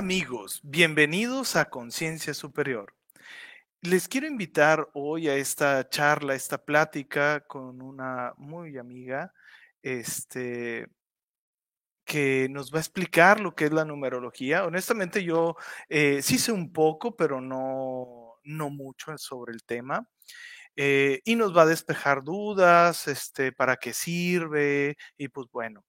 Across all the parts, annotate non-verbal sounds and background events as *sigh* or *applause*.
Amigos, bienvenidos a Conciencia Superior. Les quiero invitar hoy a esta charla, esta plática con una muy amiga, este, que nos va a explicar lo que es la numerología. Honestamente yo eh, sí sé un poco, pero no, no mucho sobre el tema. Eh, y nos va a despejar dudas, este, para qué sirve, y pues bueno,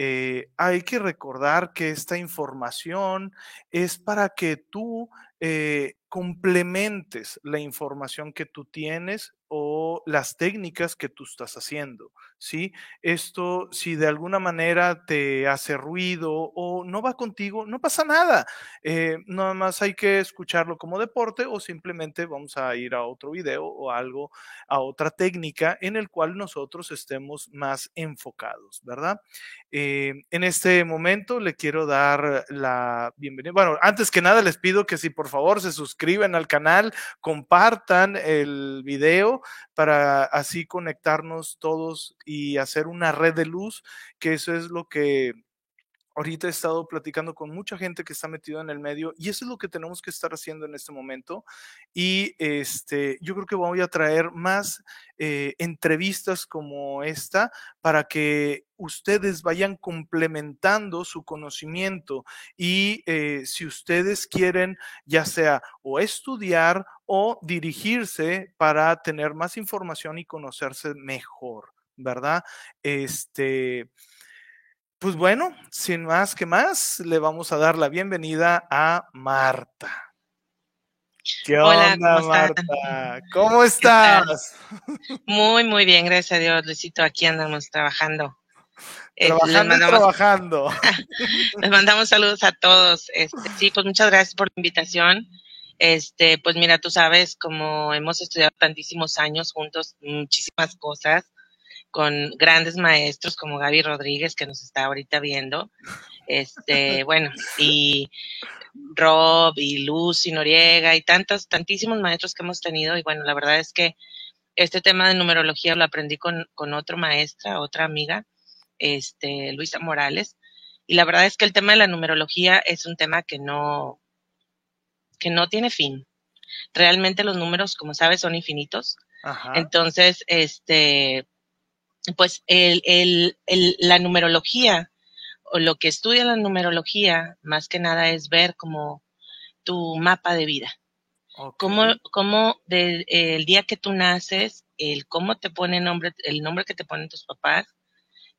eh, hay que recordar que esta información es para que tú eh, complementes la información que tú tienes o las técnicas que tú estás haciendo, ¿sí? Esto, si de alguna manera te hace ruido o no va contigo, no pasa nada. Eh, nada más hay que escucharlo como deporte o simplemente vamos a ir a otro video o algo, a otra técnica en el cual nosotros estemos más enfocados, ¿verdad? Eh, en este momento le quiero dar la bienvenida. Bueno, antes que nada les pido que si por favor se suscriben al canal, compartan el video para así conectarnos todos y hacer una red de luz, que eso es lo que Ahorita he estado platicando con mucha gente que está metida en el medio y eso es lo que tenemos que estar haciendo en este momento. Y este, yo creo que voy a traer más eh, entrevistas como esta para que ustedes vayan complementando su conocimiento y eh, si ustedes quieren ya sea o estudiar o dirigirse para tener más información y conocerse mejor, ¿verdad? Este, pues bueno, sin más que más, le vamos a dar la bienvenida a Marta. ¿Qué Hola, onda, ¿cómo Marta? *laughs* ¿Cómo estás? *laughs* Muy, muy bien, gracias a Dios, Luisito. Aquí andamos trabajando. Eh, trabajando les mandamos, trabajando. *laughs* les mandamos saludos a todos. Este, sí, pues muchas gracias por la invitación. Este, pues mira, tú sabes, como hemos estudiado tantísimos años juntos, muchísimas cosas, con grandes maestros como Gaby Rodríguez, que nos está ahorita viendo, este, *laughs* bueno, y Rob y Lucy Noriega y tantos, tantísimos maestros que hemos tenido. Y bueno, la verdad es que este tema de numerología lo aprendí con, con otra maestra, otra amiga, este, Luisa Morales. Y la verdad es que el tema de la numerología es un tema que no, que no tiene fin. Realmente los números, como sabes, son infinitos. Entonces, este, pues el, el, el, la numerología o lo que estudia la numerología más que nada es ver como tu mapa de vida. Cómo, cómo de, el día que tú naces, el cómo te pone nombre, el nombre que te ponen tus papás,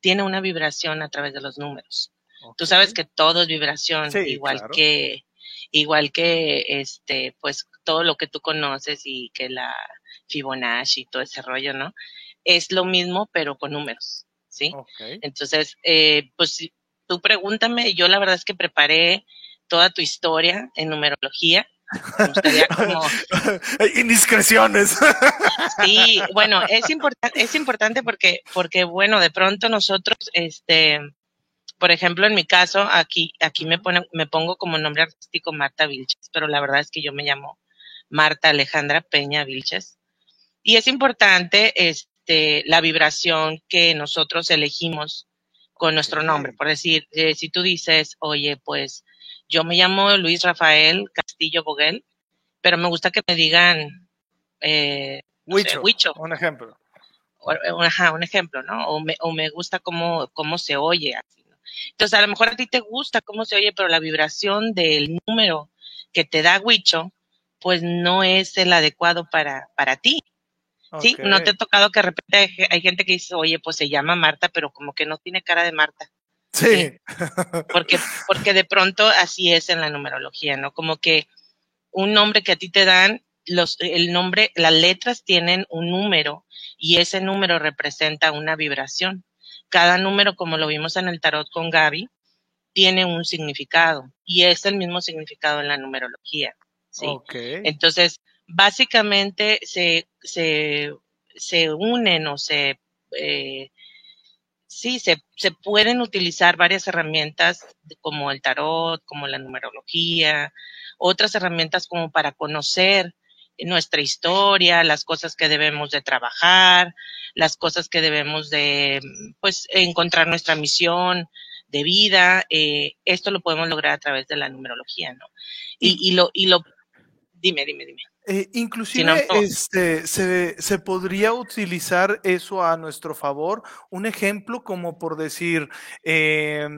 tiene una vibración a través de los números. Tú sabes que todo es vibración, igual que, igual que este, pues todo lo que tú conoces y que la Fibonacci y todo ese rollo, ¿no? Es lo mismo, pero con números, ¿sí? Entonces, eh, pues tú pregúntame, yo la verdad es que preparé toda tu historia en numerología. Me gustaría como... *laughs* Indiscreciones. Sí, bueno, *laughs* es importante, es importante porque, porque, bueno, de pronto nosotros, este, por ejemplo, en mi caso, aquí, aquí me pone, me pongo como nombre artístico Marta Vilches, pero la verdad es que yo me llamo Marta Alejandra Peña Vilches. Y es importante, este, este, la vibración que nosotros elegimos con nuestro nombre. Por decir, eh, si tú dices, oye, pues yo me llamo Luis Rafael Castillo Boguel, pero me gusta que me digan eh, Huicho, Un ejemplo. ajá, un ejemplo, ¿no? O me, o me gusta cómo, cómo se oye. Entonces, a lo mejor a ti te gusta cómo se oye, pero la vibración del número que te da Huicho, pues no es el adecuado para, para ti. Sí, no te ha tocado que de repente hay, gente que dice, oye, pues se llama Marta, pero como que no tiene cara de Marta. Sí. *laughs* Porque, porque de pronto así es en la numerología, ¿no? Como que un nombre que a ti te dan, los, el nombre, las letras tienen un número y ese número representa una vibración. Cada número, como lo vimos en el tarot con Gaby, tiene un significado y es el mismo significado en la numerología. ¿sí? Entonces, básicamente se, se, se unen o se, eh, sí, se, se pueden utilizar varias herramientas como el tarot, como la numerología, otras herramientas como para conocer nuestra historia, las cosas que debemos de trabajar, las cosas que debemos de, pues, encontrar nuestra misión de vida. Eh, esto lo podemos lograr a través de la numerología, ¿no? Y, y lo, y lo, dime, dime, dime. Eh, inclusive este, se, se, podría utilizar eso a nuestro favor. Un ejemplo como por decir eh,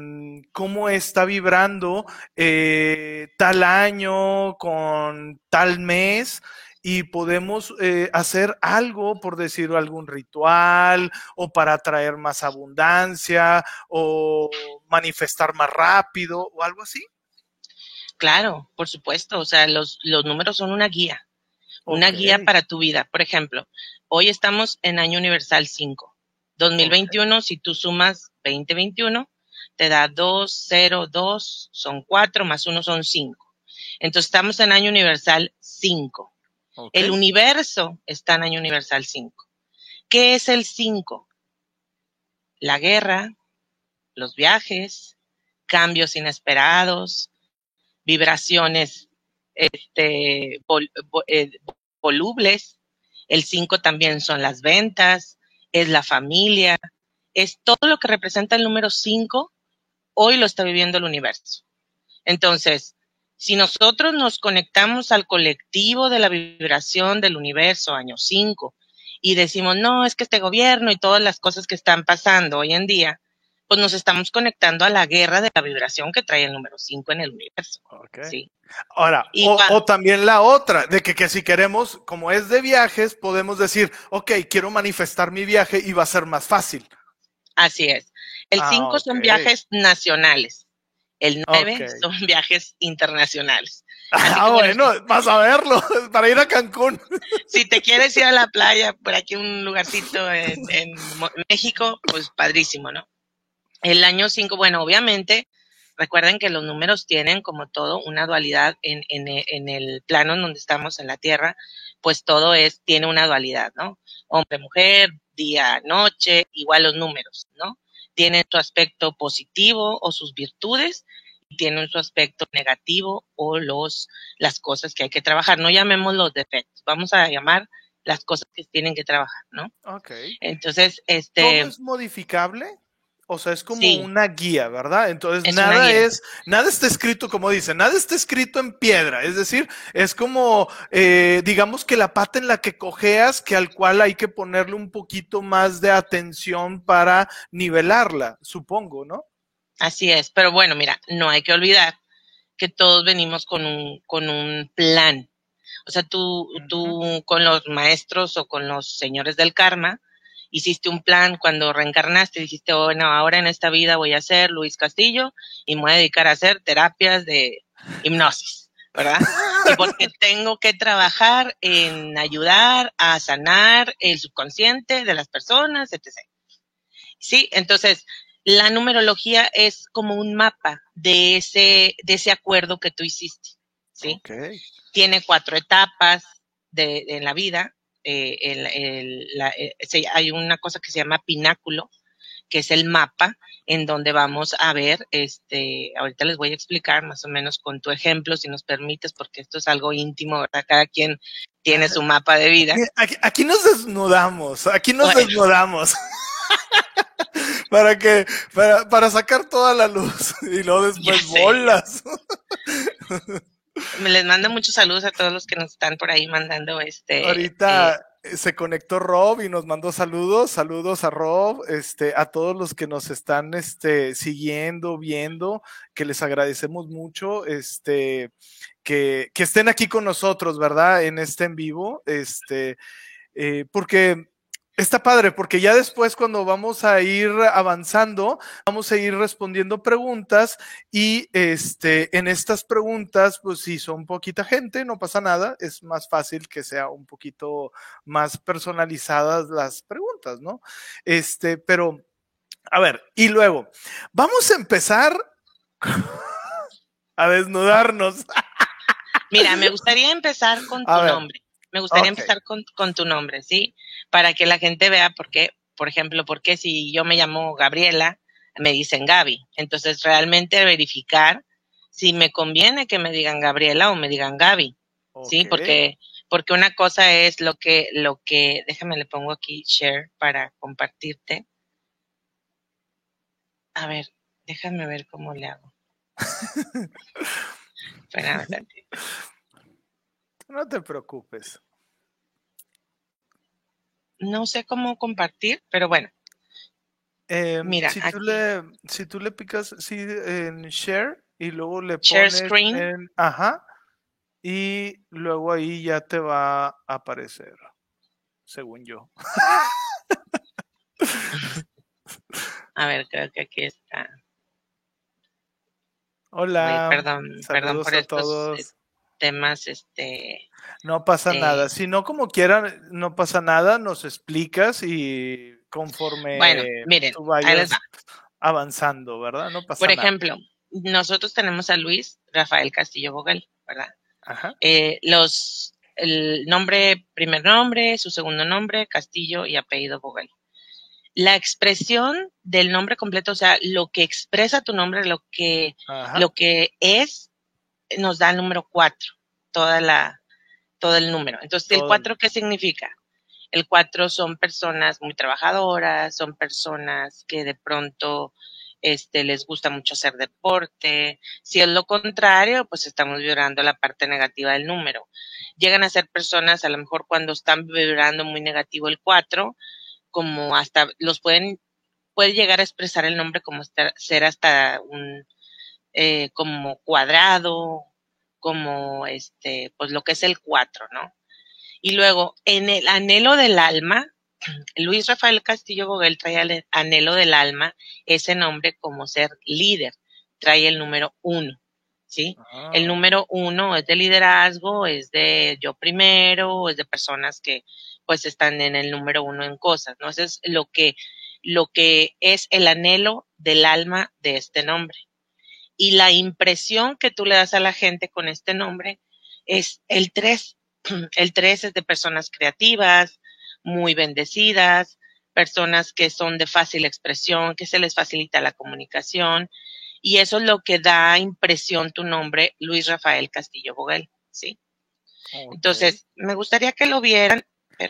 cómo está vibrando eh, tal año con tal mes y podemos eh, hacer algo, por decir algún ritual o para traer más abundancia o manifestar más rápido o algo así. Claro, por supuesto. O sea, los, los números son una guía una guía para tu vida. Por ejemplo, hoy estamos en año universal 5. 2021, si tú sumas 2021, te da 2, 0, 2, son 4, más 1 son 5. Entonces estamos en año universal 5. El universo está en año universal 5. ¿Qué es el 5? La guerra, los viajes, cambios inesperados, vibraciones este, eh, volubles. El 5 también son las ventas, es la familia, es todo lo que representa el número 5, hoy lo está viviendo el universo. Entonces, si nosotros nos conectamos al colectivo de la vibración del universo, año 5, y decimos, no, es que este gobierno y todas las cosas que están pasando hoy en día, pues nos estamos conectando a la guerra de la vibración que trae el número 5 en el universo. Sí. Ahora, o, también la otra, de que, que, si queremos, como es de viajes, podemos decir, ok, quiero manifestar mi viaje y va a ser más fácil. Así es. El 5 ah, son viajes nacionales. El 9 son viajes internacionales. *laughs* ah, bueno, vas a verlo, *laughs* para ir a Cancún. *laughs* Si te quieres ir a la playa, por aquí un lugarcito en México, pues padrísimo, ¿no? El año 5, bueno, obviamente, recuerden que los números tienen como todo una dualidad en, en, en, el plano en donde estamos en la Tierra, pues todo es, tiene una dualidad, ¿no? Hombre, mujer, día, noche, igual los números, ¿no? Tienen su aspecto positivo o sus virtudes tienen su aspecto negativo o los, las cosas que hay que trabajar. No llamemos los defectos, vamos a llamar las cosas que tienen que trabajar, ¿no? Ok. Entonces, este. ¿Todo es modificable? O sea, es como una guía, ¿verdad? Entonces, nada es, nada está escrito, como dice, nada está escrito en piedra. Es decir, es como, eh, digamos que la pata en la que cojeas, que al cual hay que ponerle un poquito más de atención para nivelarla, supongo, ¿no? Así es, pero bueno, mira, no hay que olvidar que todos venimos con un, con un plan. O sea, tú, tú con los maestros o con los señores del karma, hiciste un plan cuando reencarnaste, dijiste, bueno, ahora en esta vida voy a ser Luis Castillo y me voy a dedicar a hacer terapias de hipnosis, ¿verdad? Y porque *laughs* tengo que trabajar en ayudar a sanar el subconsciente de las personas, etc. Sí, entonces, la numerología es como un mapa de ese, de ese acuerdo que tú hiciste, ¿sí? Tiene cuatro etapas de, en la vida, eh, el, el, la, eh, hay una cosa que se llama pináculo, que es el mapa en donde vamos a ver, este, ahorita les voy a explicar más o menos con tu ejemplo, si nos permites, porque esto es algo íntimo, ¿verdad? Cada quien tiene su mapa de vida. Aquí, aquí nos desnudamos, aquí nos desnudamos. *laughs* para que, para, para sacar toda la luz y luego *laughs* después bolas. *laughs* Me les mando muchos saludos a todos los que nos están por ahí mandando este. Ahorita eh, se conectó Rob y nos mandó saludos, saludos a Rob, este, a todos los que nos están este, siguiendo, viendo, que les agradecemos mucho, este, que, que estén aquí con nosotros, ¿verdad? En este en vivo, este, eh, porque Está padre, porque ya después cuando vamos a ir avanzando, vamos a ir respondiendo preguntas y este, en estas preguntas, pues si son poquita gente, no pasa nada, es más fácil que sea un poquito más personalizadas las preguntas, ¿no? Este, pero, a ver, y luego, vamos a empezar *laughs* a desnudarnos. Mira, me gustaría empezar con tu nombre. Me gustaría empezar con, con, tu nombre, ¿sí? Para que la gente vea por qué, por ejemplo, por qué si yo me llamo Gabriela, me dicen Gaby. Entonces, realmente verificar si me conviene que me digan Gabriela o me digan Gaby, ¿sí? Porque, porque una cosa es lo que, lo que, déjame le pongo aquí share para compartirte. A ver, Déjame ver cómo le hago. *laughs* Tantito. No te preocupes. No sé cómo compartir, pero bueno. Eh, Mira, si, tú le, si tú le picas sí, en share y luego le Share pones screen. en- ajá, y luego ahí ya te va a aparecer, según yo. A ver, creo que aquí está. Hola, Ay, perdón, perdón por a estos eh, todos. Temas, este, No pasa eh, nada. Si no, como quieran, no pasa nada, nos explicas y conforme bueno, miren, tú vayas va. avanzando, ¿verdad? No pasa Por nada. ejemplo, nosotros tenemos a Luis Rafael Castillo Bogal, ¿verdad? Ajá. Eh, los, el nombre, primer nombre, su segundo nombre, Castillo y apellido Bogal. La expresión del nombre completo, o sea, lo que expresa tu nombre, lo que, Ajá. lo que es, nos da el número cuatro, toda la, todo el número. Entonces, ¿el Todo el- cuatro qué significa? El cuatro son personas muy trabajadoras, son personas que de pronto este, les gusta mucho hacer deporte. Si es lo contrario, pues estamos vibrando la parte negativa del número. Llegan a ser personas, a lo mejor cuando están vibrando muy negativo el cuatro, como hasta los pueden, puede llegar a expresar el nombre como estar- ser hasta un, eh, como cuadrado, como este, pues lo que es el cuatro, ¿no? Y luego, en el anhelo del alma, *clears throat* Luis Rafael Castillo Boguel trae el anhelo del alma, ese nombre como ser líder, trae el número uno, ¿sí? Ah, El número uno es de liderazgo, es de yo primero, es de personas que pues están en el número uno en cosas, ¿no? Eso es lo que, lo que es el anhelo del alma de este nombre. Y la impresión que tú le das a la gente con este nombre es el tres. *clears throat* El tres es de personas creativas, muy bendecidas, personas que son de fácil expresión, que se les facilita la comunicación. Y eso es lo que da impresión tu nombre, Luis Rafael Castillo Boguel, ¿sí? Entonces, me gustaría que lo vieran,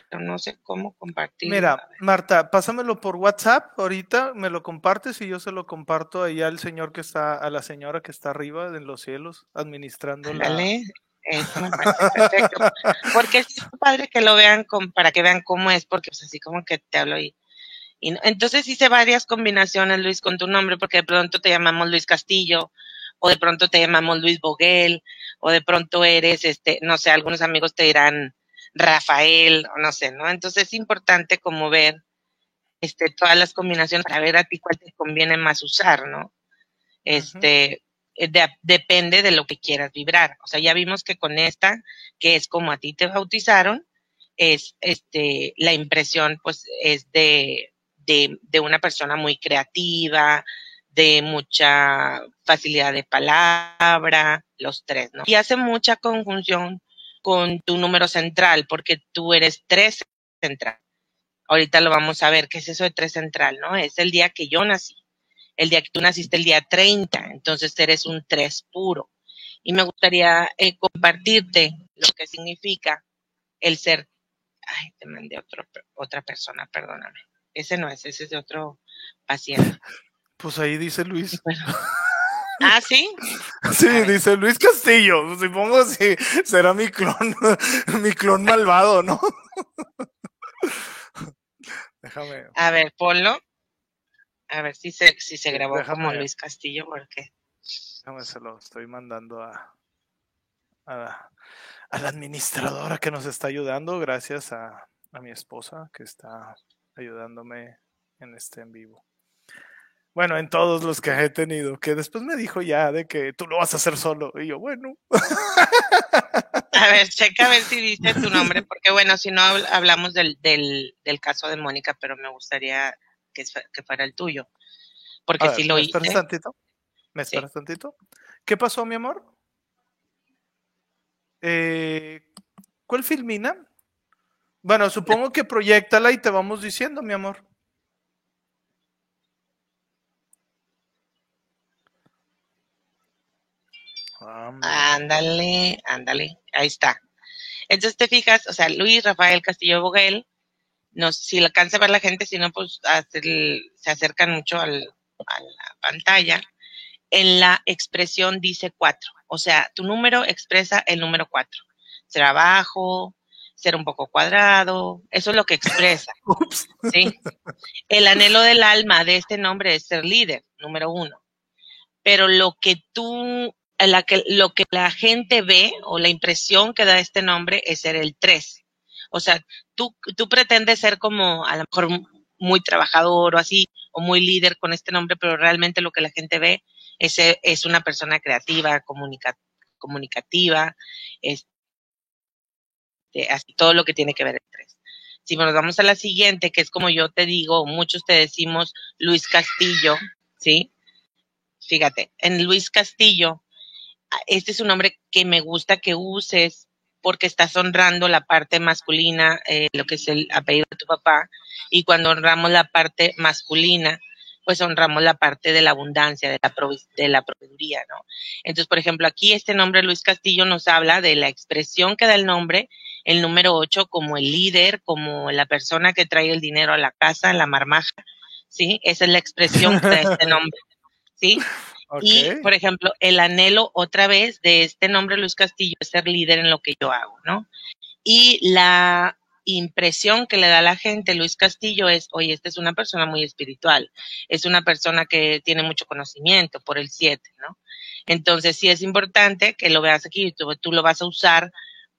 pero no sé cómo compartir. Mira, Marta, pásamelo por WhatsApp ahorita, me lo compartes y yo se lo comparto ahí al señor que está, a la señora que está arriba en los cielos, administrando la. Ándale, eso me parece perfecto. Porque es padre que lo vean con, para que vean cómo es, porque pues así como que te hablo y, y no- entonces hice varias combinaciones, Luis, con tu nombre, porque de pronto te llamamos Luis Castillo, o de pronto te llamamos Luis Boguel, o de pronto eres, este, no sé, algunos amigos te dirán Rafael, o no sé, ¿no? Entonces es importante como ver, este, todas las combinaciones para ver a ti cuál te conviene más usar, ¿no? Este, eh, de- depende de lo que quieras vibrar. O sea, ya vimos que con esta, que es como a ti te bautizaron, es este, la impresión pues es de, de, de una persona muy creativa, de mucha facilidad de palabra, los tres, ¿no? Y hace mucha conjunción con tu número central, porque tú eres tres central. Ahorita lo vamos a ver, ¿qué es eso de tres central, no? Es el día que yo nací el día que tú naciste el día 30, entonces eres un 3 puro. Y me gustaría eh, compartirte lo que significa el ser, ay, te mandé otro, otra persona, perdóname. Ese no es, ese es de otro paciente. Pues ahí dice Luis. *laughs* Ah, sí. *laughs* Sí, dice Luis Castillo. Supongo si será mi clon, *laughs* mi clon malvado, ¿no? *laughs* Déjame. A ver, ponlo. A ver si se, si se grabó como. Luis Castillo, porque Déjame se lo estoy mandando a, a, a la administradora que nos está ayudando, gracias a, a mi esposa que está ayudándome en este en vivo. Bueno, en todos los que he tenido, que después me dijo ya de que tú lo vas a hacer solo. Y yo, bueno, *laughs* A ver, checa a ver si dice tu nombre, *laughs* porque bueno, si no habl- hablamos del, del, del caso de Mónica, pero me gustaría que, que fuera el tuyo. Porque si lo ¿me hice. esperas tantito? ¿Me Sí. esperas tantito? ¿Qué pasó, mi amor? Eh, ¿Cuál filmina? Bueno, supongo que proyectala y te vamos diciendo, mi amor. Ándale, ándale, ahí está. Entonces te fijas, o sea, Luis Rafael Castillo Boguel, no, si le alcanza a ver la gente, si no, pues el- se acercan mucho al, a la pantalla, en la expresión dice 4. O sea, tu número expresa el número 4. Será bajo, ser un poco cuadrado, eso es lo que expresa. *laughs* ¿sí? El anhelo del alma de este nombre es ser líder, número uno. Pero lo que tú, lo que la gente ve o la impresión que da este nombre es ser el 3. O sea, tú, tú pretendes ser como a lo mejor muy trabajador o así, o muy líder con este nombre, pero realmente lo que la gente ve es, es una persona creativa, comunicativa, es, así todo lo que tiene que ver el 3. Si nos vamos a la siguiente, que es como yo te digo, muchos te decimos Luis Castillo, ¿sí? Fíjate, en Luis Castillo, este es un nombre que me gusta que uses porque estás honrando la parte masculina, eh, lo que es el apellido de tu papá, y cuando honramos la parte masculina, pues honramos la parte de la abundancia, de la, de la proveeduría, ¿no? Entonces, por ejemplo, aquí este nombre Luis Castillo nos habla de la expresión que da el nombre, el número 8 como el líder, como la persona que trae el dinero a la casa, la marmaja, ¿sí? Esa es la expresión que da este *laughs* nombre, ¿sí? Y, por ejemplo, el anhelo otra vez de este nombre Luis Castillo es ser líder en lo que yo hago, ¿no? Y la impresión que le da a la gente Luis Castillo es, oye, esta es una persona muy espiritual, es una persona que tiene mucho conocimiento por el 7, ¿no? Entonces sí es importante que lo veas aquí, tú, tú lo vas a usar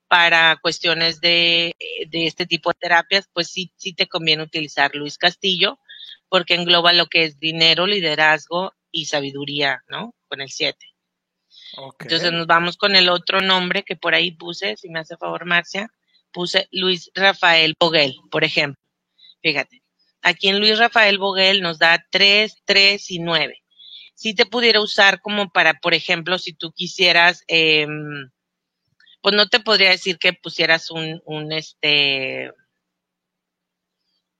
para cuestiones de, de, este tipo de terapias, pues sí, sí te conviene utilizar Luis Castillo, porque engloba lo que es dinero, liderazgo y sabiduría, ¿no? Con el 7. Entonces nos vamos con el otro nombre que por ahí puse, si me hace favor, Marcia puse Luis Rafael Boguel, por ejemplo. Fíjate, aquí en Luis Rafael Boguel nos da 3, 3 y 9. Si te pudiera usar como para, por ejemplo, si tú quisieras, eh, pues no te podría decir que pusieras un, un este,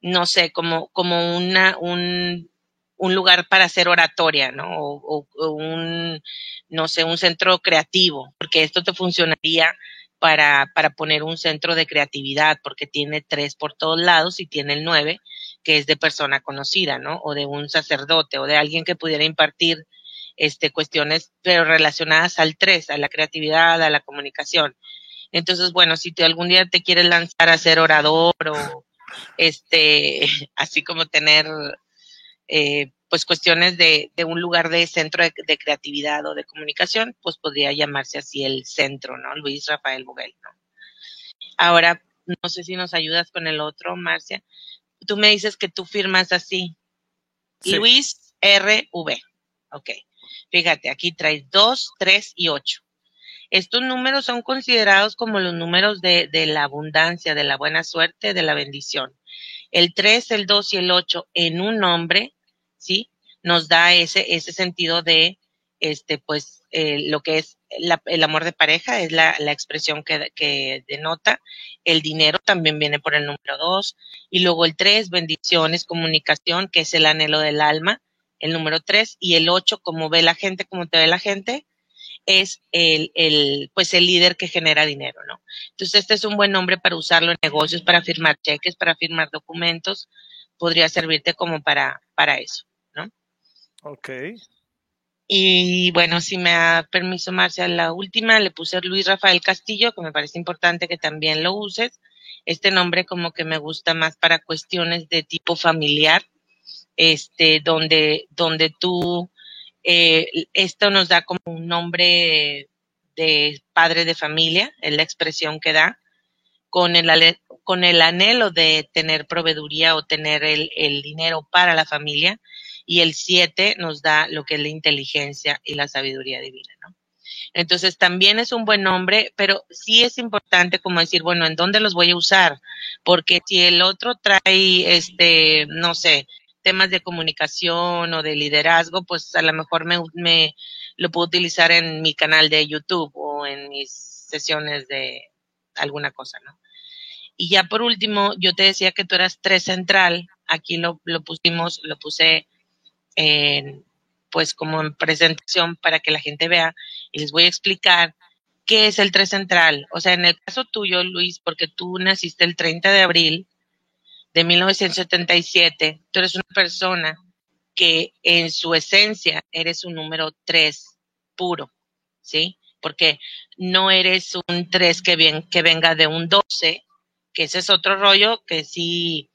no sé, como, como una, un, un lugar para hacer oratoria, ¿no? O, o, un, no sé, un centro creativo, porque esto te funcionaría para, para poner un centro de creatividad, porque tiene tres por todos lados y tiene el nueve, que es de persona conocida, ¿no? O de un sacerdote o de alguien que pudiera impartir este, cuestiones, pero relacionadas al tres, a la creatividad, a la comunicación. Entonces, bueno, si tú algún día te quieres lanzar a ser orador o este, *laughs* así como tener eh, pues cuestiones de, de, un lugar de centro de, de, creatividad o de comunicación, pues podría llamarse así el centro, ¿no? Luis Rafael Boguel, ¿no? Ahora, no sé si nos ayudas con el otro, Marcia. Tú me dices que tú firmas así. Sí. Luis RV. Ok. Fíjate, aquí traes 2, 3 y 8. Estos números son considerados como los números de, de la abundancia, de la buena suerte, de la bendición. El 3, el 2 y el 8 en un nombre ¿sí? Nos da ese, ese sentido de, este, pues, eh, lo que es la, el amor de pareja, es la, la expresión que, que, denota. El dinero también viene por el número dos. Y luego el tres, bendiciones, comunicación, que es el anhelo del alma, el número tres. Y el ocho, como ve la gente, como te ve la gente, es el, el, pues el líder que genera dinero, ¿no? Entonces, este es un buen nombre para usarlo en negocios, para firmar cheques, para firmar documentos, podría servirte como para, para eso. Ok. Y bueno, si me da permiso, Marcia, la última le puse Luis Rafael Castillo, que me parece importante que también lo uses. Este nombre como que me gusta más para cuestiones de tipo familiar, este, donde, donde tú, eh, esto nos da como un nombre de padre de familia, es la expresión que da, con el, con el anhelo de tener proveeduría o tener el, el dinero para la familia y el 7 nos da lo que es la inteligencia y la sabiduría divina, ¿no? Entonces también es un buen nombre, pero sí es importante como decir, bueno, ¿en dónde los voy a usar? Porque si el otro trae, este, no sé, temas de comunicación o de liderazgo, pues a lo mejor me, lo puedo utilizar en mi canal de YouTube o en mis sesiones de alguna cosa, ¿no? Y ya por último, yo te decía que tú eras tres central, aquí lo, lo pusimos, lo puse en, pues como en presentación para que la gente vea y les voy a explicar qué es el 3 central. O sea, en el caso tuyo, Luis, porque tú naciste el 30 de abril de 1977, tú eres una persona que en su esencia eres un número 3 puro, ¿sí? Porque no eres un 3 que, venga de un 12, que ese es otro rollo, que si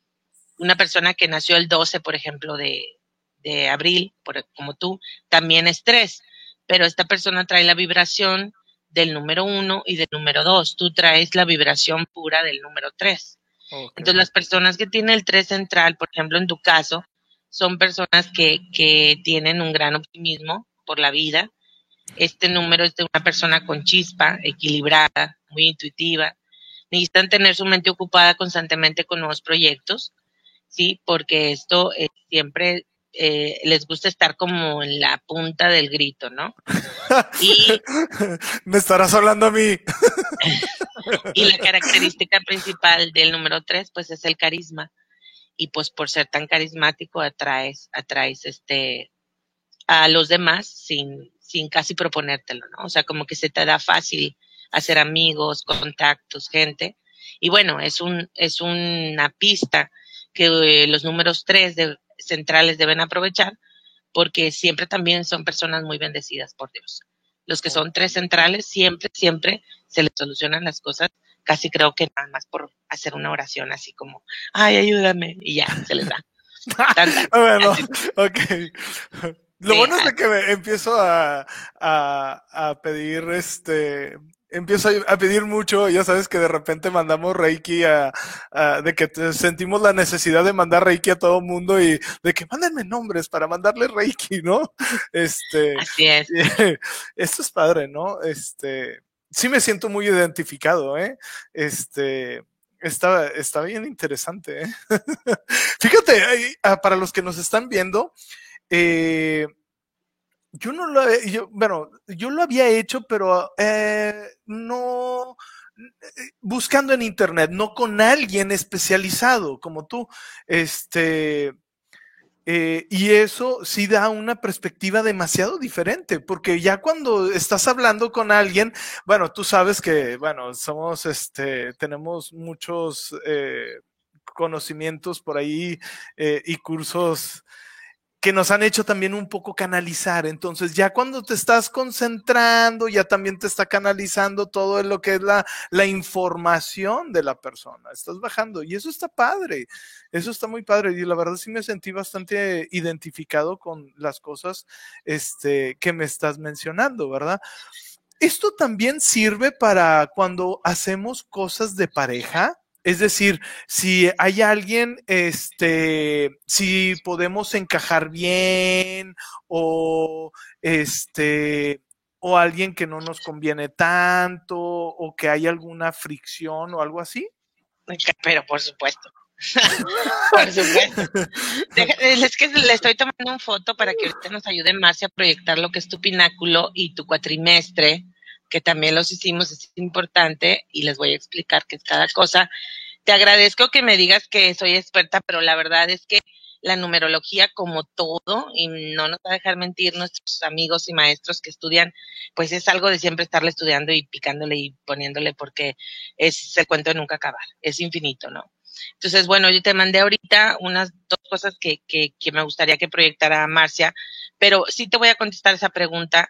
una persona que nació el 12, por ejemplo, de, de abril, por, como tú, también es 3, pero esta persona trae la vibración del número 1 y del número 2, tú traes la vibración pura del número 3. Entonces las personas que tienen el 3 central, por ejemplo, en tu caso, son personas que, que tienen un gran optimismo por la vida. Este número es de una persona con chispa, equilibrada, muy intuitiva. Necesitan tener su mente ocupada constantemente con nuevos proyectos, ¿sí? Porque esto eh, siempre eh, les gusta estar como en la punta del grito, ¿no? *laughs* Y, Me estarás hablando a mí. *laughs* y la característica principal del número 3, pues es el carisma y pues por ser tan carismático atraes, atraes este a los demás sin, sin casi proponértelo, ¿no? O sea, como que se te da fácil hacer amigos, contactos, gente. Y bueno, es un, es una pista que eh, los números tres de, centrales deben aprovechar porque siempre también son personas muy bendecidas por Dios. Los que son tres centrales siempre, siempre se les solucionan las cosas. Casi creo que nada más por hacer una oración así como, ay, ayúdame, y ya, se les da. *laughs* bueno, ok. Lo bueno es que me empiezo a, a, a, pedir este empiezo a pedir mucho, ya sabes que de repente mandamos Reiki a, de que sentimos la necesidad de mandar Reiki a todo mundo y de que mándenme nombres para mandarle Reiki, ¿no? *laughs* Este, Así es. *laughs* Esto es padre, ¿no? Este, sí me siento muy identificado, ¿eh? Este, está, está bien interesante, ¿eh? *laughs* Fíjate, ah, para los que nos están viendo, eh, yo no lo, yo, bueno, yo lo había hecho, pero eh, no eh, buscando en internet, no con alguien especializado como tú. Este, eh, y eso sí da una perspectiva demasiado diferente, porque ya cuando estás hablando con alguien, bueno, tú sabes que, bueno, somos, este, tenemos muchos conocimientos por ahí y cursos que nos han hecho también un poco canalizar. Entonces, ya cuando te estás concentrando, ya también te está canalizando todo lo que es la, la información de la persona. Estás bajando y eso está padre. Eso está muy padre. Y la verdad sí me sentí bastante identificado con las cosas este, que me estás mencionando, ¿verdad? Esto también sirve para cuando hacemos cosas de pareja es decir, si hay alguien, este, si podemos encajar bien o este, o alguien que no nos conviene tanto o que hay alguna fricción o algo así. Pero por supuesto. *laughs* por supuesto. Es que le estoy tomando una foto para que usted nos ayude, Marcia, a proyectar lo que es tu pináculo y tu cuatrimestre que también los hicimos, es importante y les voy a explicar qué es cada cosa. Te agradezco que me digas que soy experta, pero la verdad es que la numerología como todo, y no nos va a dejar mentir nuestros amigos y maestros que estudian, pues es algo de siempre estarle estudiando y picándole y poniéndole porque es el cuento de nunca acabar, es infinito, ¿no? Entonces, bueno, yo te mandé ahorita unas dos cosas que, que, que me gustaría que proyectara Marcia, pero sí te voy a contestar esa pregunta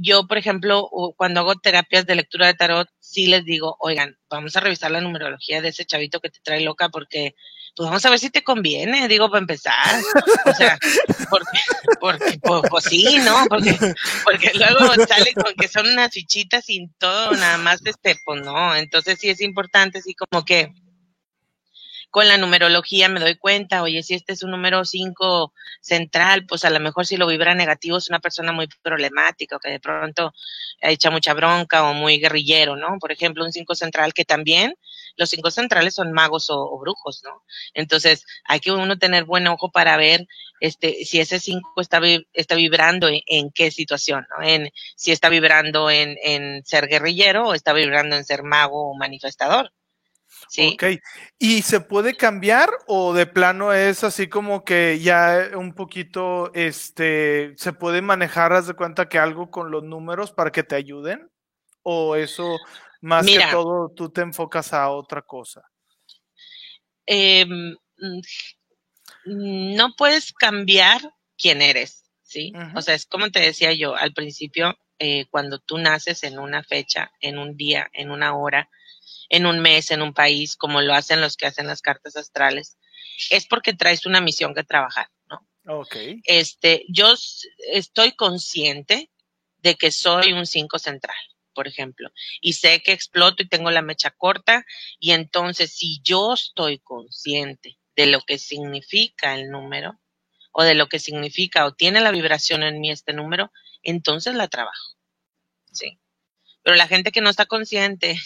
yo, por ejemplo, cuando hago terapias de lectura de tarot, sí les digo, oigan, vamos a revisar la numerología de ese chavito que te trae loca porque, pues vamos a ver si te conviene, digo, para empezar. O sea, porque, porque pues, sí, ¿no? Porque, porque luego sale con que son unas fichitas sin todo, nada más este, pues no. Entonces sí es importante, así como que con la numerología me doy cuenta, oye, si este es un número 5 central, pues a lo mejor si lo vibra negativo es una persona muy problemática o que de pronto echa mucha bronca o muy guerrillero, ¿no? Por ejemplo, un 5 central que también los cinco centrales son magos o, brujos, ¿no? Entonces, hay que uno tener buen ojo para ver este, si ese 5 está, está vibrando en, qué situación, ¿no? En, si está vibrando en, en ser guerrillero o está vibrando en ser mago o manifestador. Sí. Ok. ¿Y se puede cambiar o de plano es así como que ya un poquito, este, se puede manejar, haz de cuenta que algo con los números para que te ayuden? ¿O eso, más que todo, tú te enfocas a otra cosa? Em, mm, no puedes cambiar quién eres, ¿sí? O sea, es como te decía yo al principio, eh, cuando tú naces en una fecha, en un día, en una hora, en un mes, en un país, como lo hacen los que hacen las cartas astrales, es porque traes una misión que trabajar, ¿no? Ok. Este, yo estoy consciente de que soy un 5 central, por ejemplo, y sé que exploto y tengo la mecha corta, y entonces si yo estoy consciente de lo que significa el número, o de lo que significa o tiene la vibración en mí este número, entonces la trabajo. Sí. Pero la gente que no está consciente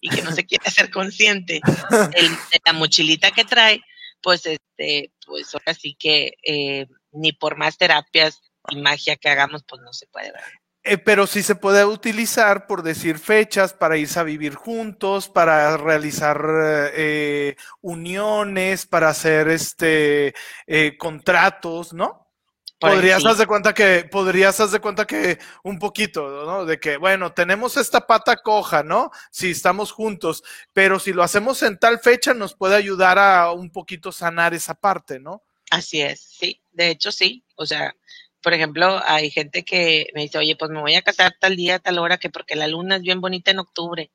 y que no se quiere hacer consciente de la mochilita que trae, pues este, pues ahora sí que eh, ni por más terapias y magia que hagamos, pues no se puede ver. Eh, pero sí se puede utilizar, por decir fechas, para irse a vivir juntos, para realizar eh, uniones, para hacer este contratos, ¿no? Podrías hacer de cuenta que, podrías hacer de cuenta que un poquito, ¿no? De que, bueno, tenemos esta pata coja, ¿no? Si estamos juntos, pero si lo hacemos en tal fecha nos puede ayudar a un poquito sanar esa parte, ¿no? Así es, sí, de hecho sí, o sea, por ejemplo, hay gente que me dice, oye, pues me voy a casar tal día, tal hora, que porque la luna es bien bonita en octubre.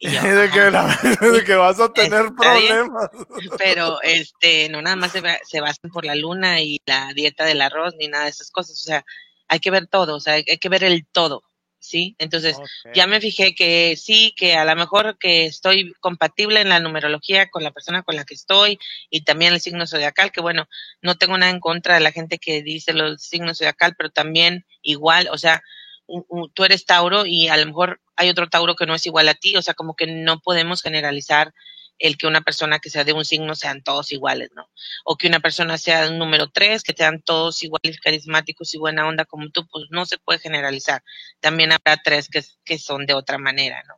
*laughs* *laughs* de, que vas a tener problemas. *laughs* Pero este, no nada más se, se, basan por la luna y la dieta del arroz ni nada de esas cosas. O sea, hay que ver todo, o sea, hay, que ver el todo. ¿Sí? Entonces, ya me fijé que sí, que a lo mejor que estoy compatible en la numerología con la persona con la que estoy y también el signo zodiacal, que bueno, no tengo nada en contra de la gente que dice los signos zodiacal, pero también igual, o sea, tú eres Tauro y a lo mejor hay otro Tauro que no es igual a ti, o sea, como que no podemos generalizar el que una persona que sea de un signo sean todos iguales, ¿no? O que una persona sea un número tres, que sean todos iguales carismáticos y buena onda como tú, pues no se puede generalizar. También habrá tres que, que son de otra manera, ¿no?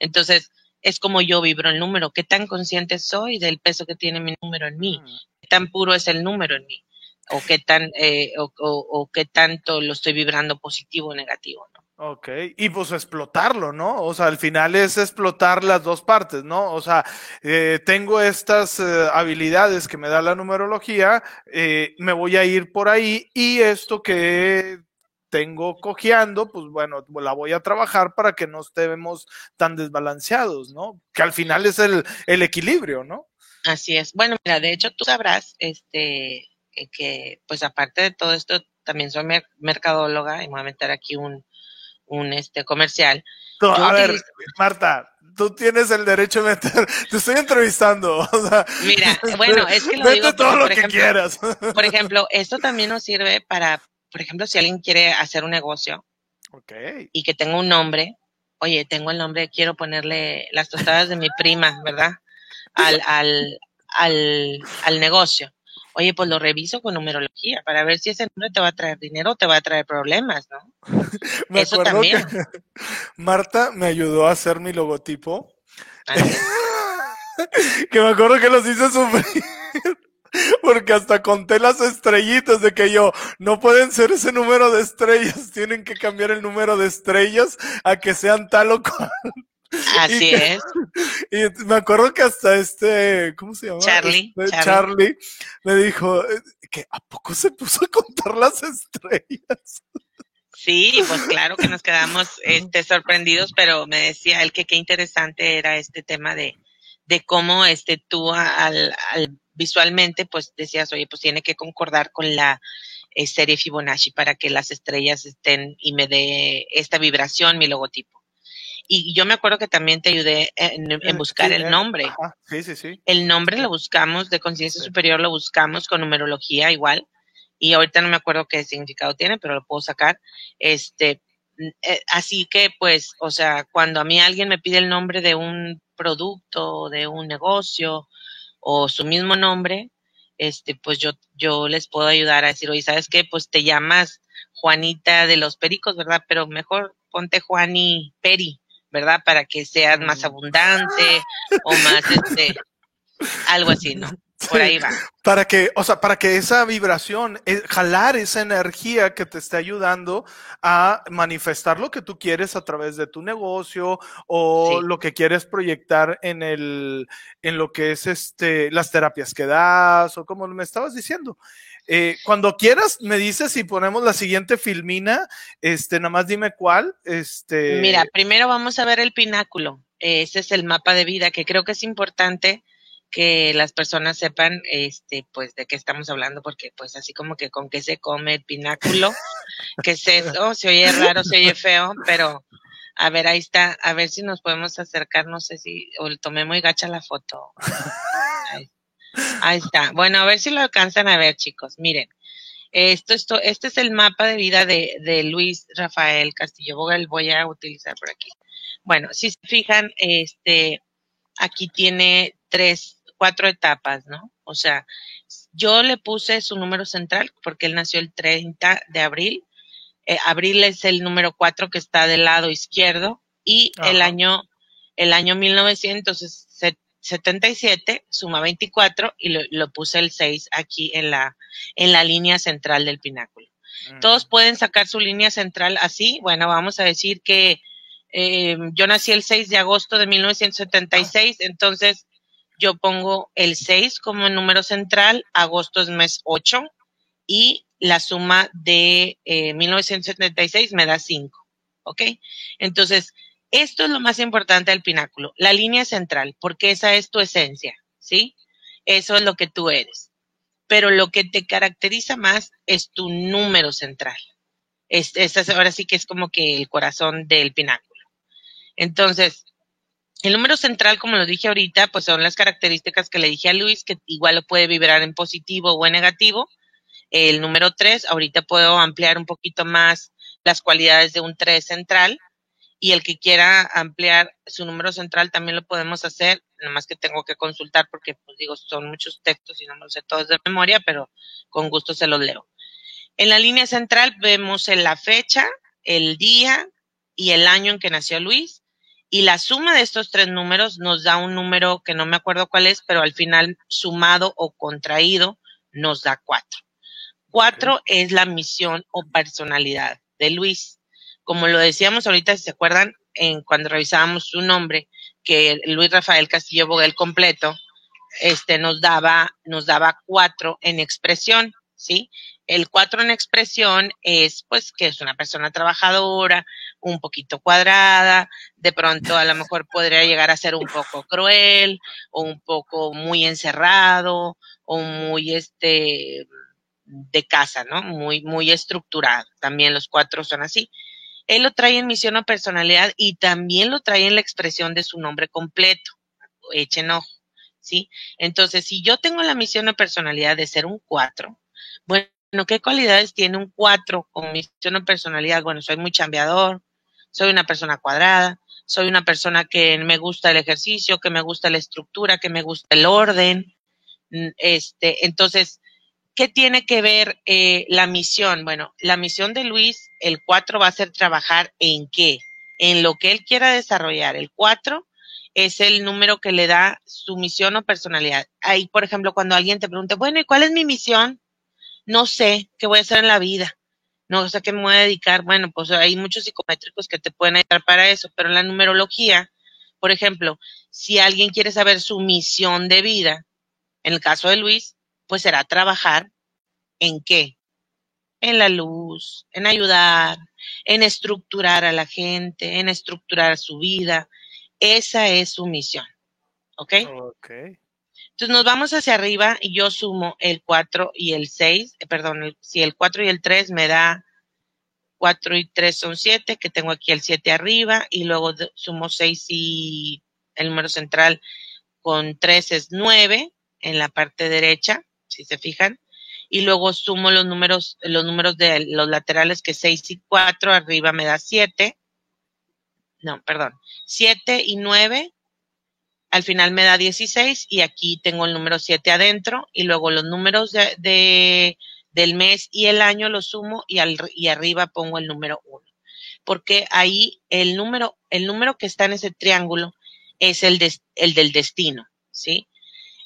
Entonces, es como yo vibro el número, qué tan consciente soy del peso que tiene mi número en mí, qué tan puro es el número en mí o qué tan eh, o, o, qué tanto lo estoy vibrando positivo o negativo, ¿no? Ok, y pues explotarlo, ¿no? O sea, al final es explotar las dos partes, ¿no? O sea, eh, tengo estas eh, habilidades que me da la numerología, eh, me voy a ir por ahí y esto que tengo cojeando, pues bueno, la voy a trabajar para que no estemos tan desbalanceados, ¿no? Que al final es el, el equilibrio, ¿no? Así es. Bueno, mira, de hecho tú sabrás, este, que pues aparte de todo esto, también soy mercadóloga y me voy a meter aquí un, un este comercial. a ver, Marta, tú tienes el derecho de meter, *laughs* te estoy entrevistando. *laughs* Mira, *laughs* bueno, es que lo digo todo lo que quieras. Por ejemplo, esto también nos sirve para, por ejemplo, si alguien quiere hacer un negocio okay. y que tenga un nombre, oye, tengo el nombre, quiero ponerle las tostadas de mi prima, ¿verdad? Al, al, al, al negocio oye, pues lo reviso con numerología para ver si ese número te va a traer dinero o te va a traer problemas, ¿no? *laughs* me Eso también. *laughs* Marta me ayudó a hacer mi logotipo. *laughs* que me acuerdo que los hice sufrir. Porque hasta conté las estrellitas de que yo, no pueden ser ese número de estrellas, tienen que cambiar el número de estrellas a que sean tal o cual. *laughs* Así es. *laughs* Y me acuerdo que hasta este, ¿cómo se llama? Charlie. Este, Charlie. me dijo eh, que a poco se puso a contar las estrellas. Sí, pues claro que nos quedamos *laughs* este, sorprendidos, pero me decía él que qué interesante era este tema de, de cómo este, tú al, al visualmente, pues decías, oye, pues tiene que concordar con la eh, serie Fibonacci para que las estrellas estén y me dé esta vibración, mi logotipo. Y yo me acuerdo que también te ayudé en, eh, buscar el nombre. Sí, sí, sí. El nombre lo buscamos, de conciencia superior lo buscamos con numerología igual. Y ahorita no me acuerdo qué significado tiene, pero lo puedo sacar. Este, eh, así que pues, o sea, cuando a mí alguien me pide el nombre de un producto, de un negocio o su mismo nombre, este, pues yo, yo les puedo ayudar a decir, oye, ¿sabes qué? Pues te llamas Juanita de los Pericos, ¿verdad? Pero mejor ponte Juani Peri, ¿verdad? Para que seas más abundante o más, este, algo así, ¿no? Por ahí va. Para que, o sea, para que esa vibración, eh, jalar esa energía que te esté ayudando a manifestar lo que tú quieres a través de tu negocio o lo que quieres proyectar en el, en lo que es este, las terapias que das o como me estabas diciendo. Eh, cuando quieras, me dices si ponemos la siguiente filmina, este, nada más dime cuál. Este... Mira, primero vamos a ver el pináculo. Ese es el mapa de vida que creo que es importante que las personas sepan, este, pues, de qué estamos hablando, porque, pues, así como que con qué se come el pináculo, que es eso, *laughs* se oye raro, se oye feo, pero, a ver, ahí está, a ver si nos podemos acercar, no sé si, o tomé muy gacha la foto. *laughs* Ahí, está. Bueno, a ver si lo alcanzan a ver, chicos. Miren, esto, esto, este es el mapa de vida de, de Luis Rafael Castillo Bogal, voy a utilizar por aquí. Bueno, si se fijan, este, aquí tiene tres, cuatro etapas, ¿no? O sea, yo le puse su número central porque él nació el 30 de abril. Eh, abril es el número cuatro que está del lado izquierdo y el año, el año 1977 suma 24 y lo, lo, puse el 6 aquí en la, en la línea central del pináculo. Mm. Todos pueden sacar su línea central así. Bueno, vamos a decir que eh, yo nací el 6 de agosto de 1976, entonces yo pongo el 6 como número central, agosto es mes 8 y la suma de eh, 1976 me da 5. ¿Ok? Entonces, esto es lo más importante del pináculo, la línea central, porque esa es tu esencia, ¿sí? Eso es lo que tú eres. Pero lo que te caracteriza más es tu número central. Es, ahora sí que es como que el corazón del pináculo. Entonces, el número central, como lo dije ahorita, pues son las características que le dije a Luis, que igual lo puede vibrar en positivo o en negativo. El número 3, ahorita puedo ampliar un poquito más las cualidades de un 3 central. Y el que quiera ampliar su número central también lo podemos hacer, más que tengo que consultar porque, pues digo, son muchos textos y no me los sé todos de memoria, pero con gusto se los leo. En la línea central vemos la fecha, el día y el año en que nació Luis y la suma de estos tres números nos da un número que no me acuerdo cuál es, pero al final sumado o contraído nos da cuatro. Cuatro es la misión o personalidad de Luis. Como lo decíamos ahorita, si se acuerdan, en cuando revisábamos su nombre, que Luis Rafael Castillo Boguel completo, este nos daba, nos daba cuatro en expresión, ¿sí? El cuatro en expresión es, pues, que es una persona trabajadora, un poquito cuadrada, de pronto a lo mejor podría llegar a ser un poco cruel, o un poco muy encerrado, o muy, este, de casa, ¿no? Muy, muy estructurado. También los cuatro son así. Él lo trae en misión o personalidad y también lo trae en la expresión de su nombre completo. Echen ojo, ¿sí? Entonces, si yo tengo la misión o personalidad de ser un cuatro, bueno, ¿qué cualidades tiene un 4 con misión o personalidad? Bueno, soy muy chambeador, soy una persona cuadrada, soy una persona que me gusta el ejercicio, que me gusta la estructura, que me gusta el orden. Mm, este, entonces, ¿qué tiene que ver eh, la misión? Bueno, la misión de Luis, el 4 va a ser trabajar en qué? En lo que él quiera desarrollar. El 4 es el número que le da su misión o personalidad. Ahí, por ejemplo, cuando alguien te pregunta, bueno, ¿y cuál es mi misión? no sé qué voy a hacer en la vida, no sé qué me voy a dedicar. Bueno, pues hay muchos psicométricos que te pueden ayudar para eso, pero en la numerología, por ejemplo, si alguien quiere saber su misión de vida, en el caso de Luis, pues será trabajar en qué? En la luz, en ayudar, en estructurar a la gente, en estructurar su vida. Esa es su misión. ¿Ok? Ok. Entonces nos vamos hacia arriba y yo sumo el 4 y el 6, eh, perdón, si el 4 y el 3 me da 4 y 3 son 7, que tengo aquí el 7 arriba y luego sumo 6 y el número central con 3 es 9 en la parte derecha, si se fijan. Y luego sumo los números, los números de los laterales que 6 y 4 arriba me da 7. No, perdón. 7 y 9 al final me da 16 y aquí tengo el número 7 adentro y luego los números de, del mes y el año los sumo y, al, y arriba pongo el número 1. Porque ahí el número, el número que está en ese triángulo es el, el del destino, ¿sí?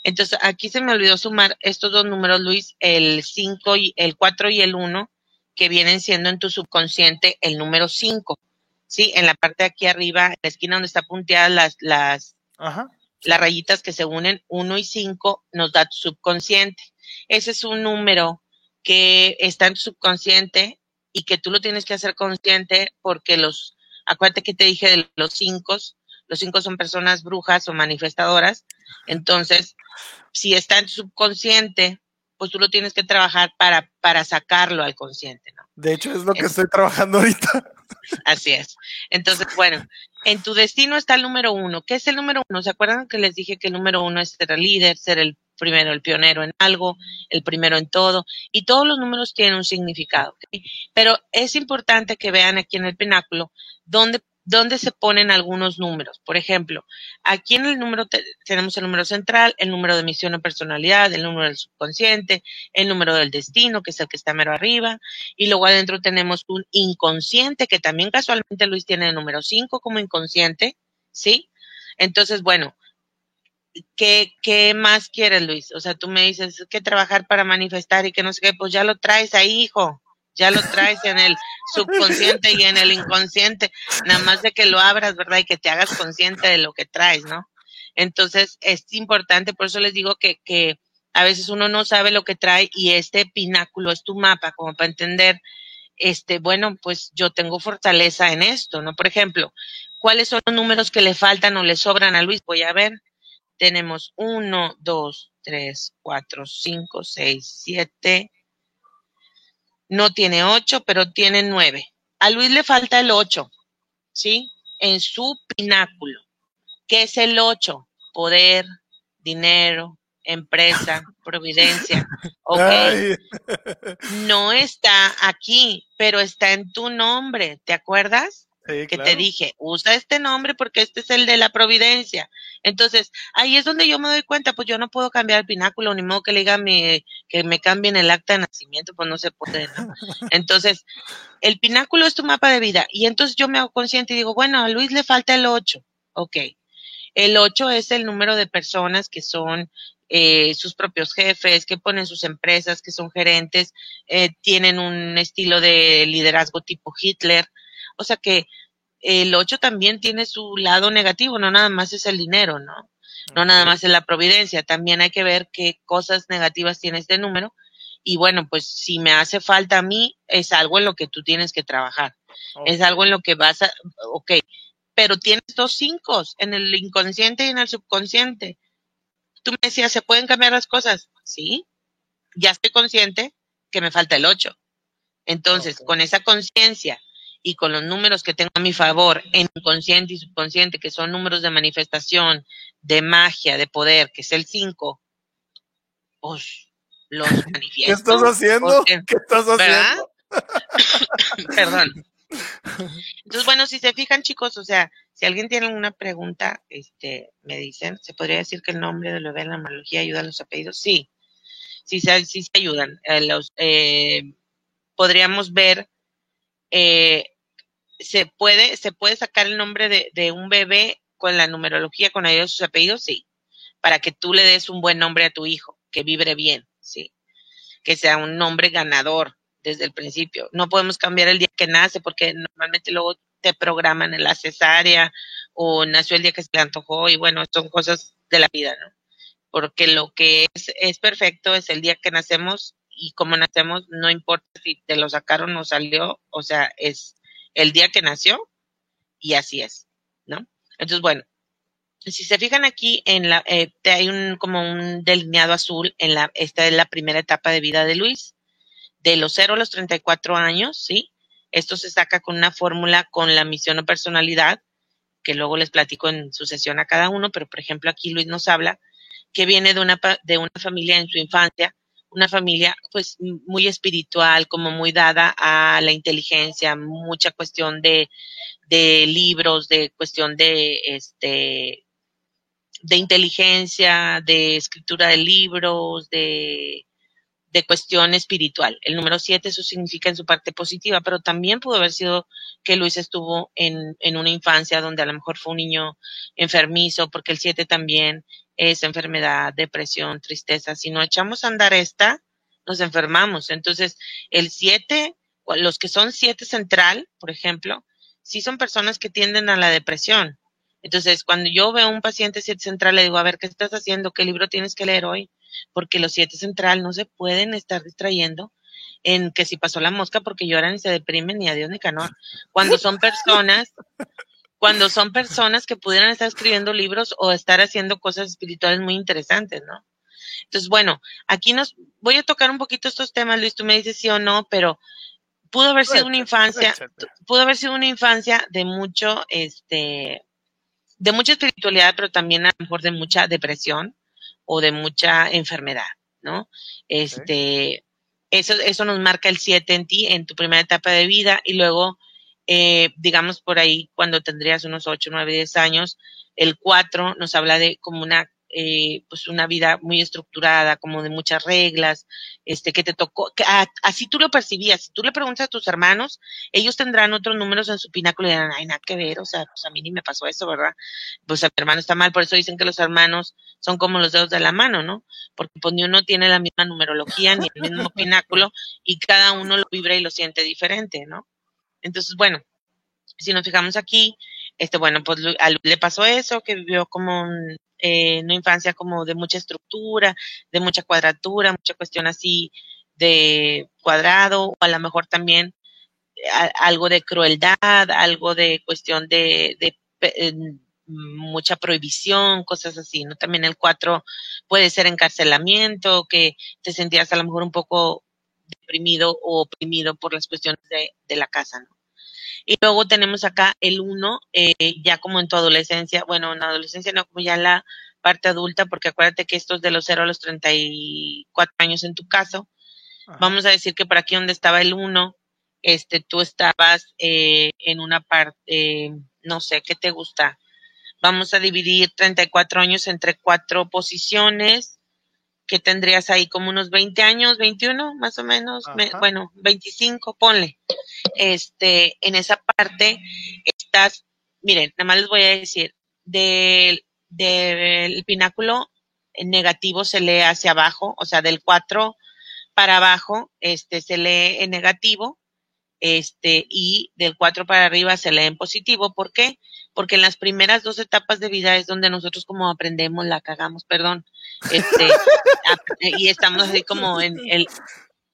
Entonces aquí se me olvidó sumar estos dos números, Luis, el 5 y el 4 y el 1, que vienen siendo en tu subconsciente el número 5. ¿Sí? En la parte de aquí arriba, en la esquina donde está punteadas las, las, Ajá las rayitas que se unen 1 y 5 nos da subconsciente. Ese es un número que está en tu subconsciente y que tú lo tienes que hacer consciente porque los, acuérdate que te dije de los cinco, los cinco son personas brujas o manifestadoras, entonces, si está en tu subconsciente, pues tú lo tienes que trabajar para, para sacarlo al consciente, ¿no? De hecho, es lo que estoy trabajando ahorita. Así es. Entonces, bueno, en tu destino está el número uno. ¿Qué es el número uno? ¿Se acuerdan que les dije que el número uno es ser el líder, ser el primero, el pionero en algo, el primero en todo? Y todos los números tienen un significado. Pero es importante que vean aquí en el pináculo dónde ¿Dónde se ponen algunos números. Por ejemplo, aquí en el número tenemos el número central, el número de misión o personalidad, el número del subconsciente, el número del destino, que es el que está mero arriba, y luego adentro tenemos un inconsciente, que también casualmente Luis tiene el número 5 como inconsciente, ¿sí? Entonces, bueno, ¿qué, ¿qué más quieres, Luis? O sea, tú me dices que trabajar para manifestar y que no sé qué, pues ya lo traes ahí, hijo ya lo traes en el subconsciente y en el inconsciente, nada más de que lo abras, ¿verdad? Y que te hagas consciente de lo que traes, ¿no? Entonces, es importante, por eso les digo que, que a veces uno no sabe lo que trae y este pináculo es tu mapa, como para entender, este, bueno, pues yo tengo fortaleza en esto, ¿no? Por ejemplo, ¿cuáles son los números que le faltan o le sobran a Luis? Voy a ver. Tenemos uno, dos, tres, cuatro, cinco, seis, siete, no tiene ocho, pero tiene nueve. A Luis le falta el ocho, ¿sí? En su pináculo. ¿Qué es el ocho? Poder, dinero, empresa, *laughs* providencia. Ok. No está aquí, pero está en tu nombre. ¿Te acuerdas? Que te dije, usa este nombre porque este es el de la providencia. Entonces, ahí es donde yo me doy cuenta, pues yo no puedo cambiar el pináculo, ni modo que le diga mi, que me cambien el acta de nacimiento, pues no se puede, ¿no? *laughs* Entonces, el pináculo es tu mapa de vida. Y entonces yo me hago consciente y digo, bueno, a Luis le falta el 8. Ok. El 8 es el número de personas que son eh, sus propios jefes, que ponen sus empresas, que son gerentes, eh, tienen un estilo de liderazgo tipo Hitler. O sea que el 8 también tiene su lado negativo, no nada más es el dinero, ¿no? No nada más es la providencia, también hay que ver qué cosas negativas tiene este número. Y bueno, pues si me hace falta a mí, es algo en lo que tú tienes que trabajar. Es algo en lo que vas a, ok, pero tienes dos cinco en el inconsciente y en el subconsciente. Tú me decías, ¿se pueden cambiar las cosas? Sí, ya estoy consciente que me falta el 8. Entonces, con esa conciencia y con los números que tengo a mi favor en inconsciente y subconsciente, que son números de manifestación, de magia, de poder, que es el 5, pues los *laughs* manifiesto. ¿Qué estás haciendo? ¿Qué estás haciendo? Perdón. Entonces, bueno, si se fijan, chicos, o sea, si alguien tiene alguna pregunta, este, me dicen, ¿se podría decir que el nombre de lo de la analogía ayuda a los apellidos? Sí, sí, sí, sí se ayudan. Eh, los, eh, podríamos ver eh, se puede, se puede sacar el nombre de, de, un bebé con la numerología, con ayuda de sus apellidos, sí, para que tú le des un buen nombre a tu hijo, que vibre bien, sí, que sea un nombre ganador desde el principio. No podemos cambiar el día que nace porque normalmente luego te programan en la cesárea o nació el día que se le antojó y bueno, son cosas de la vida, ¿no? Porque lo que es, es perfecto es el día que nacemos y como nacemos, no importa si te lo sacaron o salió, o sea, es el día que nació y así es, ¿no? Entonces, bueno, si se fijan aquí en la, eh, hay un como un delineado azul en la, esta es la primera etapa de vida de Luis, de los 0 a los 34 años, ¿sí? Esto se saca con una fórmula con la misión o personalidad, que luego les platico en sucesión a cada uno, pero por ejemplo aquí Luis nos habla que viene de una, de una familia en su infancia una familia pues muy espiritual, como muy dada a la inteligencia, mucha cuestión de, de libros, de cuestión de este de inteligencia, de escritura de libros, de, de cuestión espiritual. El número siete, eso significa en su parte positiva, pero también pudo haber sido que Luis estuvo en, en una infancia donde a lo mejor fue un niño enfermizo, porque el siete también es enfermedad, depresión, tristeza. Si no echamos a andar esta, nos enfermamos. Entonces, el 7, los que son 7 central, por ejemplo, sí son personas que tienden a la depresión. Entonces, cuando yo veo a un paciente 7 central, le digo, a ver, ¿qué estás haciendo? ¿Qué libro tienes que leer hoy? Porque los 7 central no se pueden estar distrayendo en que si pasó la mosca porque lloran y se deprimen ni a Dios ni canoa. Cuando son personas, cuando son personas que pudieran estar escribiendo libros o estar haciendo cosas espirituales muy interesantes, ¿no? Entonces, bueno, aquí nos voy a tocar un poquito estos temas, Luis, tú me dices sí o no, pero pudo haber sido una infancia, pudo haber sido una infancia de mucho, este, de mucha espiritualidad, pero también a lo mejor de mucha depresión o de mucha enfermedad, ¿no? Este, eso, eso nos marca el 7 en ti, en tu primera etapa de vida, y luego, eh, digamos por ahí, cuando tendrías unos 8, 9, 10 años, el 4 nos habla de como una eh, pues una vida muy estructurada, como de muchas reglas, este, que te tocó, que así tú lo percibías. Si tú le preguntas a tus hermanos, ellos tendrán otros números en su pináculo y dirán, ay, nada que ver, o sea, pues a mí ni me pasó eso, ¿verdad? Pues a mi hermano está mal, por eso dicen que los hermanos son como los dedos de la mano, ¿no? Porque pues ni uno tiene la misma numerología, ni el mismo pináculo, y cada uno lo vibra y lo siente diferente, ¿no? Entonces, bueno, si nos fijamos aquí, este, bueno, pues a le pasó eso, que vivió como eh, una infancia como de mucha estructura, de mucha cuadratura, mucha cuestión así de cuadrado, o a lo mejor también eh, algo de crueldad, algo de cuestión de, de mucha prohibición, cosas así, ¿no? También el 4 puede ser encarcelamiento, que te sentías a lo mejor un poco deprimido o oprimido por las cuestiones de, de la casa, ¿no? Y luego tenemos acá el 1, eh, ya como en tu adolescencia, bueno, en adolescencia no, como ya la parte adulta, porque acuérdate que esto es de los 0 a los 34 años en tu caso. Vamos a decir que por aquí donde estaba el 1, este, tú estabas eh, en una parte, no sé, ¿qué te gusta? Vamos a dividir 34 años entre cuatro posiciones que tendrías ahí como unos 20 años, 21 más o menos, bueno, 25, ponle. Este, en esa parte estás, miren, nada más les voy a decir, del, del pináculo negativo se lee hacia abajo, o sea, del 4 para abajo, este, se lee en negativo, este, y del 4 para arriba se lee en positivo. ¿Por qué? Porque en las primeras dos etapas de vida es donde nosotros como aprendemos, la cagamos, perdón, este, *laughs* y estamos así como en el,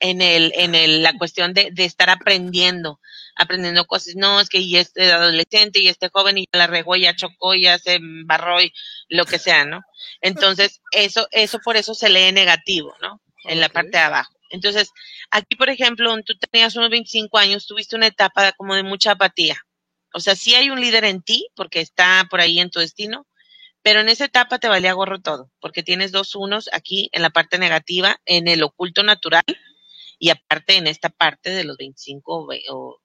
en el, en el, la cuestión de, de estar aprendiendo, aprendiendo cosas. No, es que ya este adolescente y este joven y ya la regó, ya chocó, ya se embarró y lo que sea, ¿no? Entonces, eso, eso por eso se lee negativo, ¿no? En la parte de abajo. Entonces, aquí, por ejemplo, tú tenías unos 25 años, tuviste una etapa como de mucha apatía. O sea, sí hay un líder en ti, porque está por ahí en tu destino, pero en esa etapa te valía gorro todo, porque tienes dos unos aquí en la parte negativa, en el oculto natural, y aparte en esta parte de los 25 o,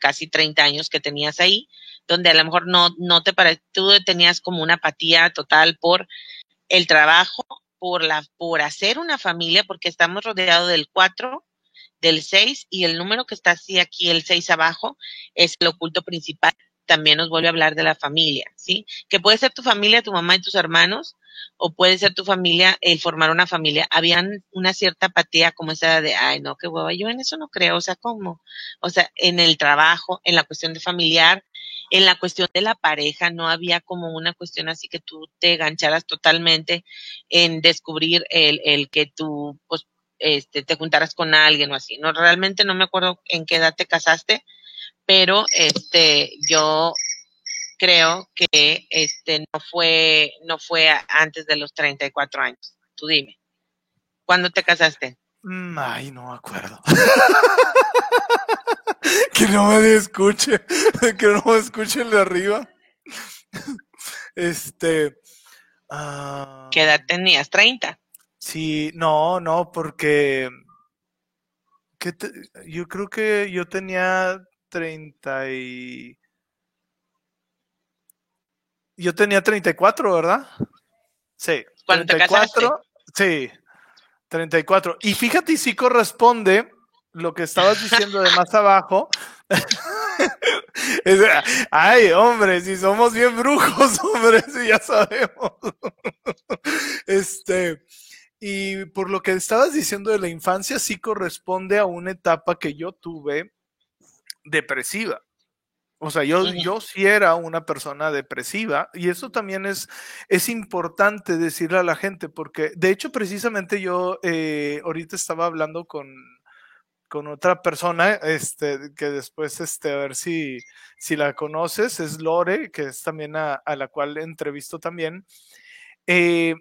casi 30 años que tenías ahí, donde a lo mejor no, no te pareció, tú tenías como una apatía total por el trabajo, por, la, por hacer una familia, porque estamos rodeados del 4, del 6 y el número que está así aquí, el 6 abajo, es el oculto principal. También nos vuelve a hablar de la familia, ¿sí? Que puede ser tu familia, tu mamá y tus hermanos, o puede ser tu familia el formar una familia. Habían una cierta apatía como esa de, ay, no, qué hueva, yo en eso no creo, o sea, ¿cómo? O sea, en el trabajo, en la cuestión de familiar, en la cuestión de la pareja, no había como una cuestión así que tú te gancharas totalmente en descubrir el, el que tú, pues, este, te juntaras con alguien o así. No, realmente no me acuerdo en qué edad te casaste, pero este, yo creo que este no fue no fue antes de los 34 años. Tú dime. ¿Cuándo te casaste? Mm, ay, no me acuerdo. *laughs* que no me escuche, *laughs* que no me escuche el de arriba. *laughs* Este. Uh, ¿Qué edad tenías? ¿30? Sí, no, no, porque. yo creo que yo tenía 30 y. Yo tenía 34, ¿verdad? Sí. ¿Cuándo 34, Sí, 34. Y fíjate si corresponde lo que estabas diciendo de más abajo. *laughs* Ay, hombre, si somos bien brujos, *laughs* hombre, si ya sabemos. *laughs* Este, y por lo que estabas diciendo de la infancia, sí corresponde a una etapa que yo tuve depresiva. O sea, yo, yo sí era una persona depresiva y eso también es, es importante decirle a la gente porque, de hecho, precisamente yo eh, ahorita estaba hablando con, con otra persona, este, que después, este, a ver si, si la conoces, es Lore, que es también a, a la cual entrevisto también. Eh,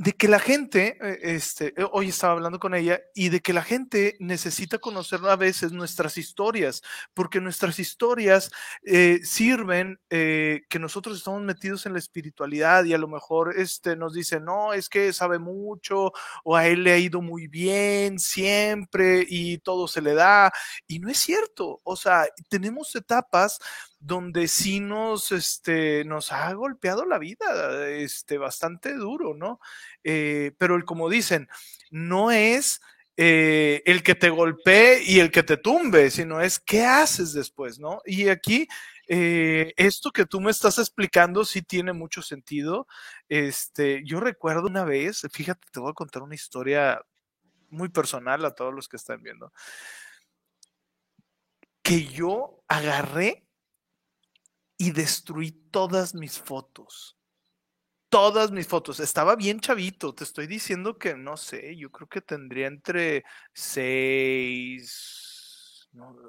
de que la gente, eh, este, eh, hoy estaba hablando con ella, y de que la gente necesita conocer a veces nuestras historias, porque nuestras historias eh, sirven que nosotros estamos metidos en la espiritualidad y a lo mejor este, nos dicen, no, es que sabe mucho, o a él le ha ido muy bien siempre y todo se le da, y no es cierto, o sea, tenemos etapas donde sí nos, este, nos ha golpeado la vida, este, bastante duro, ¿no? Eh, pero el, como dicen, no es eh, el que te golpee y el que te tumbe, sino es qué haces después, ¿no? Y aquí, eh, esto que tú me estás explicando sí tiene mucho sentido. Este, yo recuerdo una vez, fíjate, te voy a contar una historia muy personal a todos los que están viendo, que yo agarré y destruí todas mis fotos. Todas mis fotos. Estaba bien chavito. Te estoy diciendo que no sé. Yo creo que tendría entre seis.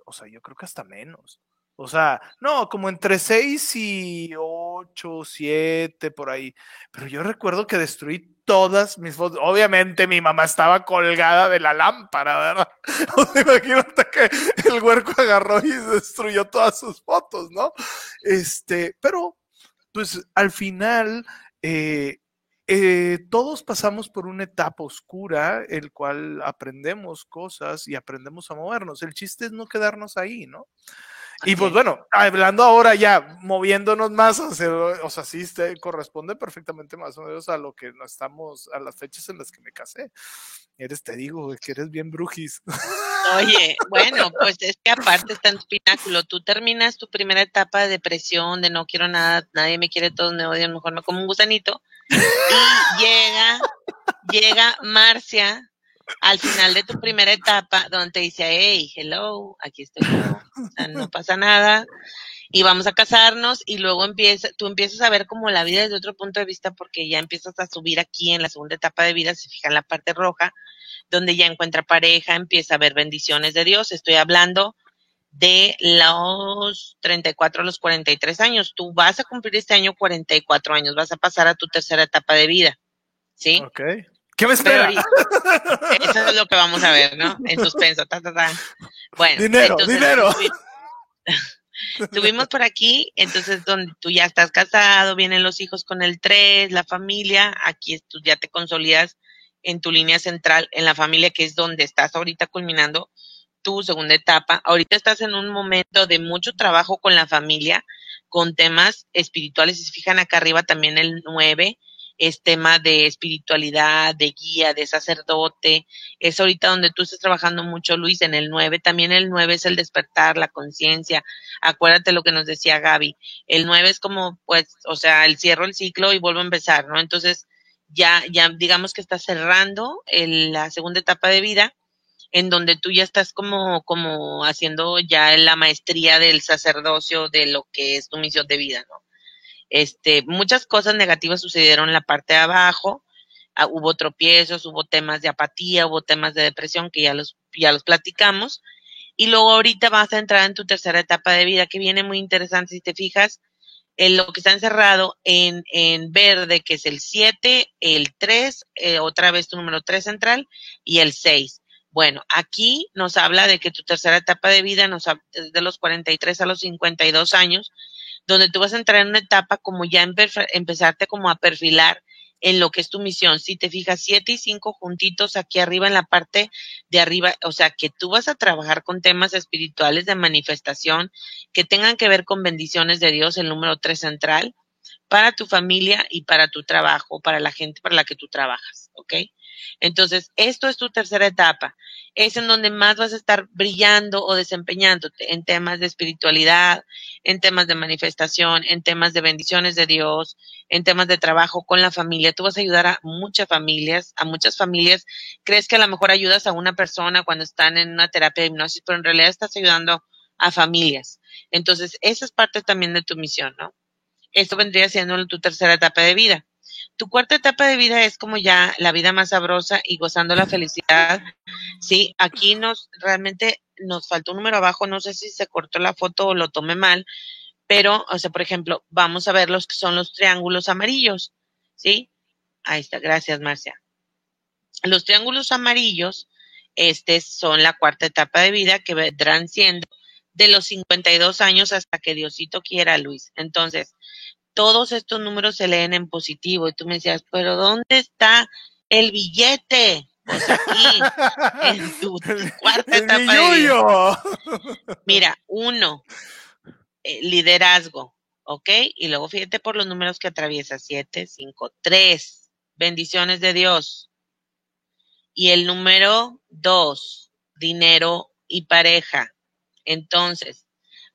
o sea, yo creo que hasta menos. O sea, no, como entre 6 y 8, 7, por ahí. Pero yo recuerdo que destruí todas mis fotos. Obviamente mi mamá estaba colgada de la lámpara, ¿verdad? *laughs* O sea, imagínate que el huerco agarró y destruyó todas sus fotos, ¿no? Este, pero, pues al final, eh, eh, todos pasamos por una etapa oscura, el cual aprendemos cosas y aprendemos a movernos. El chiste es no quedarnos ahí, ¿no? Y pues bueno, hablando ahora ya, moviéndonos más, o sea, sí corresponde perfectamente más o menos a lo que no estamos, a las fechas en las que me casé. Eres, te digo, que eres bien brujis. Oye, *laughs* bueno, pues es que aparte está en tu pináculo. Tú terminas tu primera etapa de depresión, de no quiero nada, nadie me quiere, todos me odian, mejor me como un gusanito. Y llega, llega Marcia al final de tu primera etapa, donde te dice, hey, hello, aquí estoy yo, no pasa nada, y vamos a casarnos, y luego empieza, tú empiezas a ver como la vida desde otro punto de vista, porque ya empiezas a subir aquí en la segunda etapa de vida, se fija en la parte roja, donde ya encuentra pareja, empieza a ver bendiciones de Dios, estoy hablando de los 34 a los 43 años. Tú vas a cumplir este año 44 años, vas a pasar a tu tercera etapa de vida. ¿Sí? Ok. ¿Qué me espera? eso es lo que vamos a ver, ¿no? En suspenso. Ta, ta, ta. Bueno, dinero, dinero. *laughs* Tuvimos por aquí, entonces donde tú ya estás casado, vienen los hijos con el 3, la familia, aquí tú ya te consolidas en tu línea central, en la familia, que es donde estás ahorita culminando tu segunda etapa. Ahorita estás en un momento de mucho trabajo con la familia, con temas espirituales. Si se fijan acá arriba también el 9, es tema de espiritualidad, de guía, de sacerdote. Es ahorita donde tú estás trabajando mucho, Luis, en el 9. También el 9 es el despertar, la conciencia. Acuérdate lo que nos decía Gaby. El 9 es como, pues, o sea, el cierro el ciclo y vuelvo a empezar, ¿no? Entonces, ya, ya digamos que estás cerrando la segunda etapa de vida en donde tú ya estás como, como haciendo ya la maestría del sacerdocio de lo que es tu misión de vida, ¿no? Este, muchas cosas negativas sucedieron en la parte de abajo, ah, hubo tropiezos, hubo temas de apatía, hubo temas de depresión que ya los, ya los platicamos. Y luego ahorita vas a entrar en tu tercera etapa de vida que viene muy interesante si te fijas en lo que está encerrado en, en verde, que es el 7, el 3, eh, otra vez tu número 3 central y el 6. Bueno, aquí nos habla de que tu tercera etapa de vida nos de los 43 a los 52 años donde tú vas a entrar en una etapa como ya empezarte como a perfilar en lo que es tu misión. Si te fijas, siete y cinco juntitos aquí arriba en la parte de arriba, o sea, que tú vas a trabajar con temas espirituales de manifestación que tengan que ver con bendiciones de Dios, el número tres central, para tu familia y para tu trabajo, para la gente para la que tú trabajas, ¿ok? Entonces, esto es tu tercera etapa. Es en donde más vas a estar brillando o desempeñándote en temas de espiritualidad, en temas de manifestación, en temas de bendiciones de Dios, en temas de trabajo con la familia. Tú vas a ayudar a muchas familias, a muchas familias. Crees que a lo mejor ayudas a una persona cuando están en una terapia de hipnosis, pero en realidad estás ayudando a familias. Entonces, esa es parte también de tu misión, ¿no? Esto vendría siendo tu tercera etapa de vida. Tu cuarta etapa de vida es como ya la vida más sabrosa y gozando la felicidad Sí, aquí nos realmente nos faltó un número abajo, no sé si se cortó la foto o lo tomé mal, pero, o sea, por ejemplo, vamos a ver los que son los triángulos amarillos, ¿sí? Ahí está, gracias, Marcia. Los triángulos amarillos, este, son la cuarta etapa de vida que vendrán siendo de los 52 años hasta que Diosito quiera, Luis. Entonces, todos estos números se leen en positivo y tú me decías, pero ¿dónde está el billete? Pues aquí, *laughs* en tu cuarta etapa de. Mira, uno, eh, liderazgo, ¿ok? Y luego fíjate por los números que atraviesa, siete, cinco, tres, bendiciones de Dios. Y el número dos, dinero y pareja. Entonces,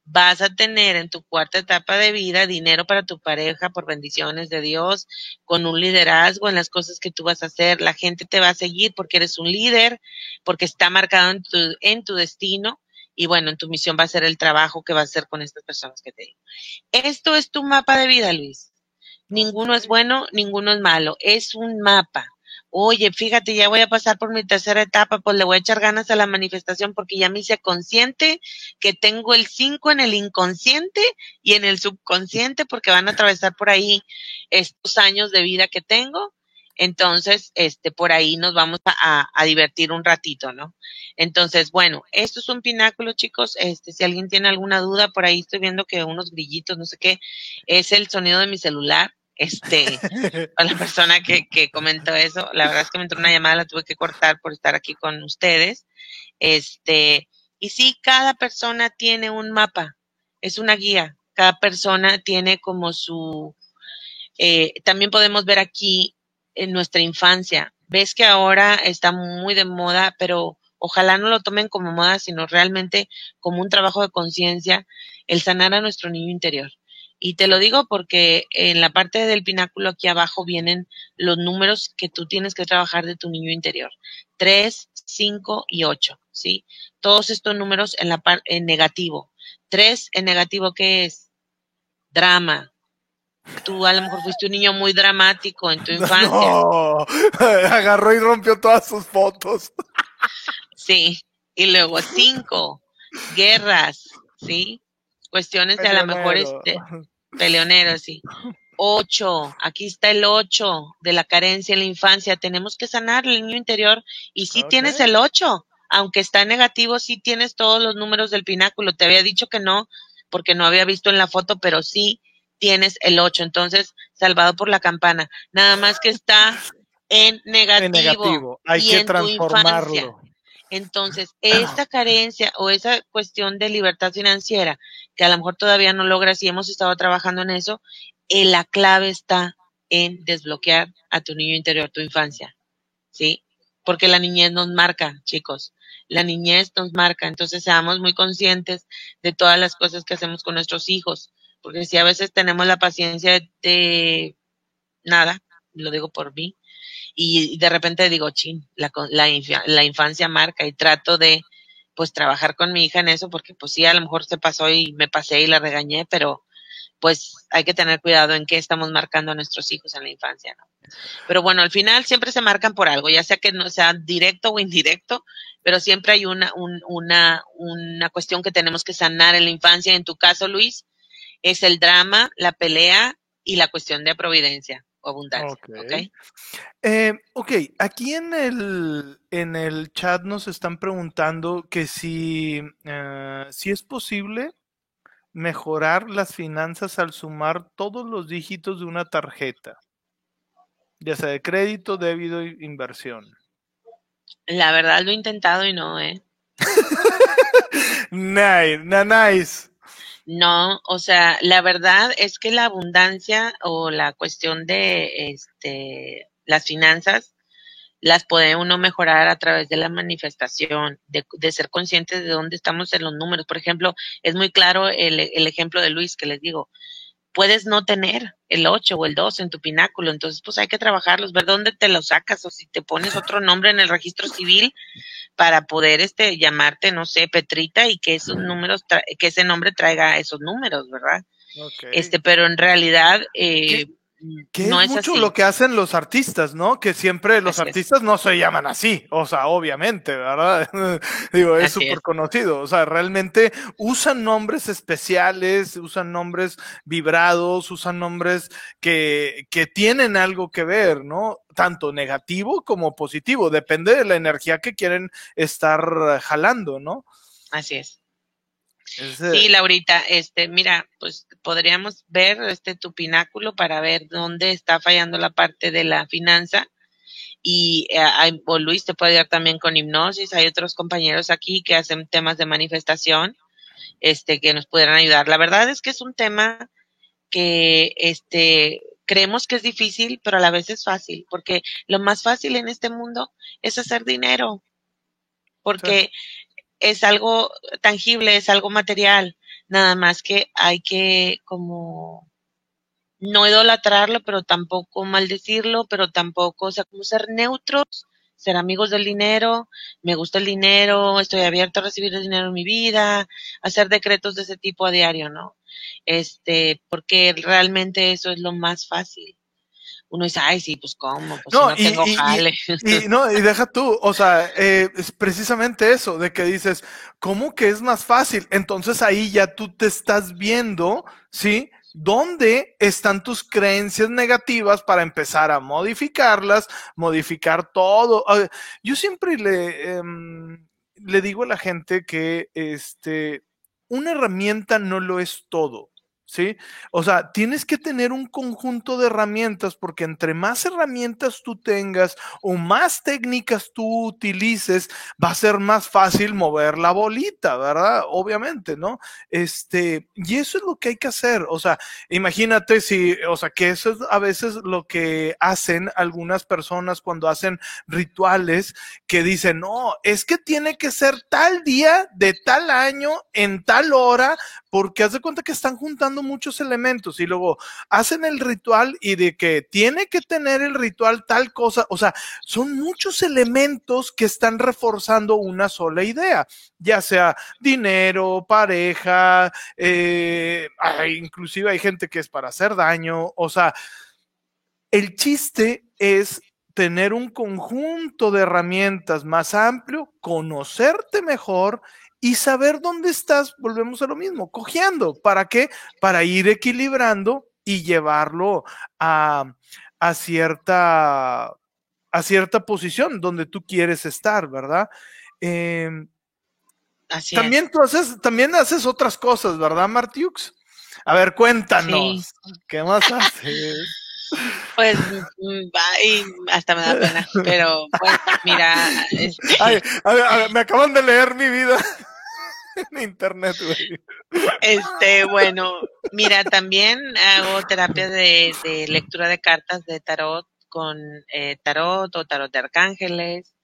vas a tener en tu cuarta etapa de vida dinero para tu pareja por bendiciones de Dios, con un liderazgo en las cosas que tú vas a hacer. La gente te va a seguir porque eres un líder, porque está marcado en tu, en tu destino. Y bueno, en tu misión va a ser el trabajo que va a hacer con estas personas que te digo. Esto es tu mapa de vida, Luis. Ninguno es bueno, ninguno es malo. Es un mapa oye, fíjate, ya voy a pasar por mi tercera etapa, pues le voy a echar ganas a la manifestación porque ya me hice consciente que tengo el 5 en el inconsciente y en el subconsciente porque van a atravesar por ahí estos años de vida que tengo. Entonces, este, por ahí nos vamos a, a, divertir un ratito, ¿no? Entonces, bueno, esto es un pináculo, chicos. Este, si alguien tiene alguna duda, por ahí estoy viendo que unos grillitos, no sé qué, es el sonido de mi celular este, *laughs* a la persona que, que comentó eso. La verdad es que me entró una llamada, la tuve que cortar por estar aquí con ustedes. Este, y sí, cada persona tiene un mapa, es una guía. Cada persona tiene como su, eh, también podemos ver aquí en nuestra infancia. Ves que ahora está muy de moda, pero ojalá no lo tomen como moda, sino realmente como un trabajo de conciencia, el sanar a nuestro niño interior. Y te lo digo porque en la parte del pináculo aquí abajo vienen los números que tú tienes que trabajar de tu niño interior. Tres, cinco y ocho, ¿sí? Todos estos números en la parte en negativo. Tres en negativo, ¿qué es? Drama. Tú a lo mejor fuiste un niño muy dramático en tu *laughs* infancia. No, *laughs* agarró y rompió todas sus fotos. *laughs* Sí. Y luego cinco, guerras, ¿sí? Cuestiones de a lo mejor este *laughs* peleonero, sí. Ocho, aquí está el ocho de la carencia en la infancia. Tenemos que sanar el niño interior y si tienes el ocho, aunque está en negativo, sí tienes todos los números del pináculo. Te había dicho que no, porque no había visto en la foto, pero sí tienes el ocho. Entonces, salvado por la campana. Nada más que está en negativo. En negativo. Hay que transformarlo. Entonces, esta carencia o esa cuestión de libertad financiera, que a lo mejor todavía no logras y hemos estado trabajando en eso, eh, la clave está en desbloquear a tu niño interior, tu infancia, ¿sí? Porque la niñez nos marca, chicos. La niñez nos marca, entonces seamos muy conscientes de todas las cosas que hacemos con nuestros hijos, porque si a veces tenemos la paciencia de nada, lo digo por mí, y de repente digo, chin, la, la, la infancia marca y trato de pues trabajar con mi hija en eso porque pues sí, a lo mejor se pasó y me pasé y la regañé, pero pues hay que tener cuidado en qué estamos marcando a nuestros hijos en la infancia, ¿no? Pero bueno, al final siempre se marcan por algo, ya sea que no sea directo o indirecto, pero siempre hay una, un, una, una cuestión que tenemos que sanar en la infancia. En tu caso, Luis, es el drama, la pelea y la cuestión de providencia abundancia. Okay. Eh, ok, aquí en el, en el chat nos están preguntando que si, eh, si es posible mejorar las finanzas al sumar todos los dígitos de una tarjeta, ya sea de crédito, débito e inversión. La verdad lo he intentado y no, ¿eh? *laughs* nice, nice. No, o sea, la verdad es que la abundancia o la cuestión de este las finanzas las puede uno mejorar a través de la manifestación, de, de ser conscientes de dónde estamos en los números. Por ejemplo, es muy claro el, el ejemplo de Luis que les digo, puedes no tener el 8 o el 2 en tu pináculo, entonces pues hay que trabajarlos, ver dónde te lo sacas o si te pones otro nombre en el registro civil, para poder este llamarte, no sé, Petrita y que esos números, que ese nombre traiga esos números, ¿verdad? Este, pero en realidad, eh, que no es, mucho lo que hacen los artistas, ¿no? Que siempre los artistas no se llaman así, o sea, obviamente, ¿verdad? *laughs* Digo, es súper conocido, o sea, realmente usan nombres especiales, usan nombres vibrados, usan nombres que, que tienen algo que ver, ¿no? Tanto negativo como positivo, depende de la energía que quieren estar jalando, ¿no? Así es. Sí, Laurita, este, mira, pues podríamos ver este tu pináculo para ver dónde está fallando la parte de la finanza. Y eh, o Luis te puede ayudar también con hipnosis. Hay otros compañeros aquí que hacen temas de manifestación, este, que nos pudieran ayudar. La verdad es que es un tema que, este, creemos que es difícil, pero a la vez es fácil, porque lo más fácil en este mundo es hacer dinero. Porque es algo tangible, es algo material, nada más que hay que como no idolatrarlo, pero tampoco maldecirlo, pero tampoco, o sea, como ser neutros, ser amigos del dinero, me gusta el dinero, estoy abierto a recibir el dinero en mi vida, hacer decretos de ese tipo a diario, ¿no? Este, porque realmente eso es lo más fácil uno dice, ay, sí, pues cómo, pues no, tengo jale. Y, no, y deja tú, o sea, eh, es precisamente eso, de que dices, ¿cómo que es más fácil? Entonces ahí ya tú te estás viendo, ¿sí? ¿Dónde están tus creencias negativas para empezar a modificarlas, modificar todo? Yo siempre le, em, le digo a la gente que este, una herramienta no lo es todo. ¿Sí? O sea, tienes que tener un conjunto de herramientas porque entre más herramientas tú tengas o más técnicas tú utilices, va a ser más fácil mover la bolita, ¿verdad? Obviamente, ¿no? Este, y eso es lo que hay que hacer. O sea, imagínate si, o sea, que eso es a veces lo que hacen algunas personas cuando hacen rituales que dicen, no, es que tiene que ser tal día de tal año en tal hora porque haz de cuenta que están juntando muchos elementos y luego hacen el ritual y de que tiene que tener el ritual tal cosa, o sea, son muchos elementos que están reforzando una sola idea, ya sea dinero, pareja, eh, inclusive hay gente que es para hacer daño, o sea, el chiste es tener un conjunto de herramientas más amplio, conocerte mejor y saber dónde estás, volvemos a lo mismo, cojeando. ¿Para qué? Para ir equilibrando y llevarlo a, a cierta a cierta posición donde tú quieres estar, ¿verdad? Em, Así también tú haces, también haces otras cosas, ¿verdad, Martiux? A ver, cuéntanos, ¿qué más *laughs* haces? Pues mm, hasta me da pena, pero pues mira. Este me acaban de leer mi vida *laughs* en internet, güey. Este, bueno, mira, también hago terapia de, de lectura de cartas de tarot con eh, tarot o tarot de arcángeles.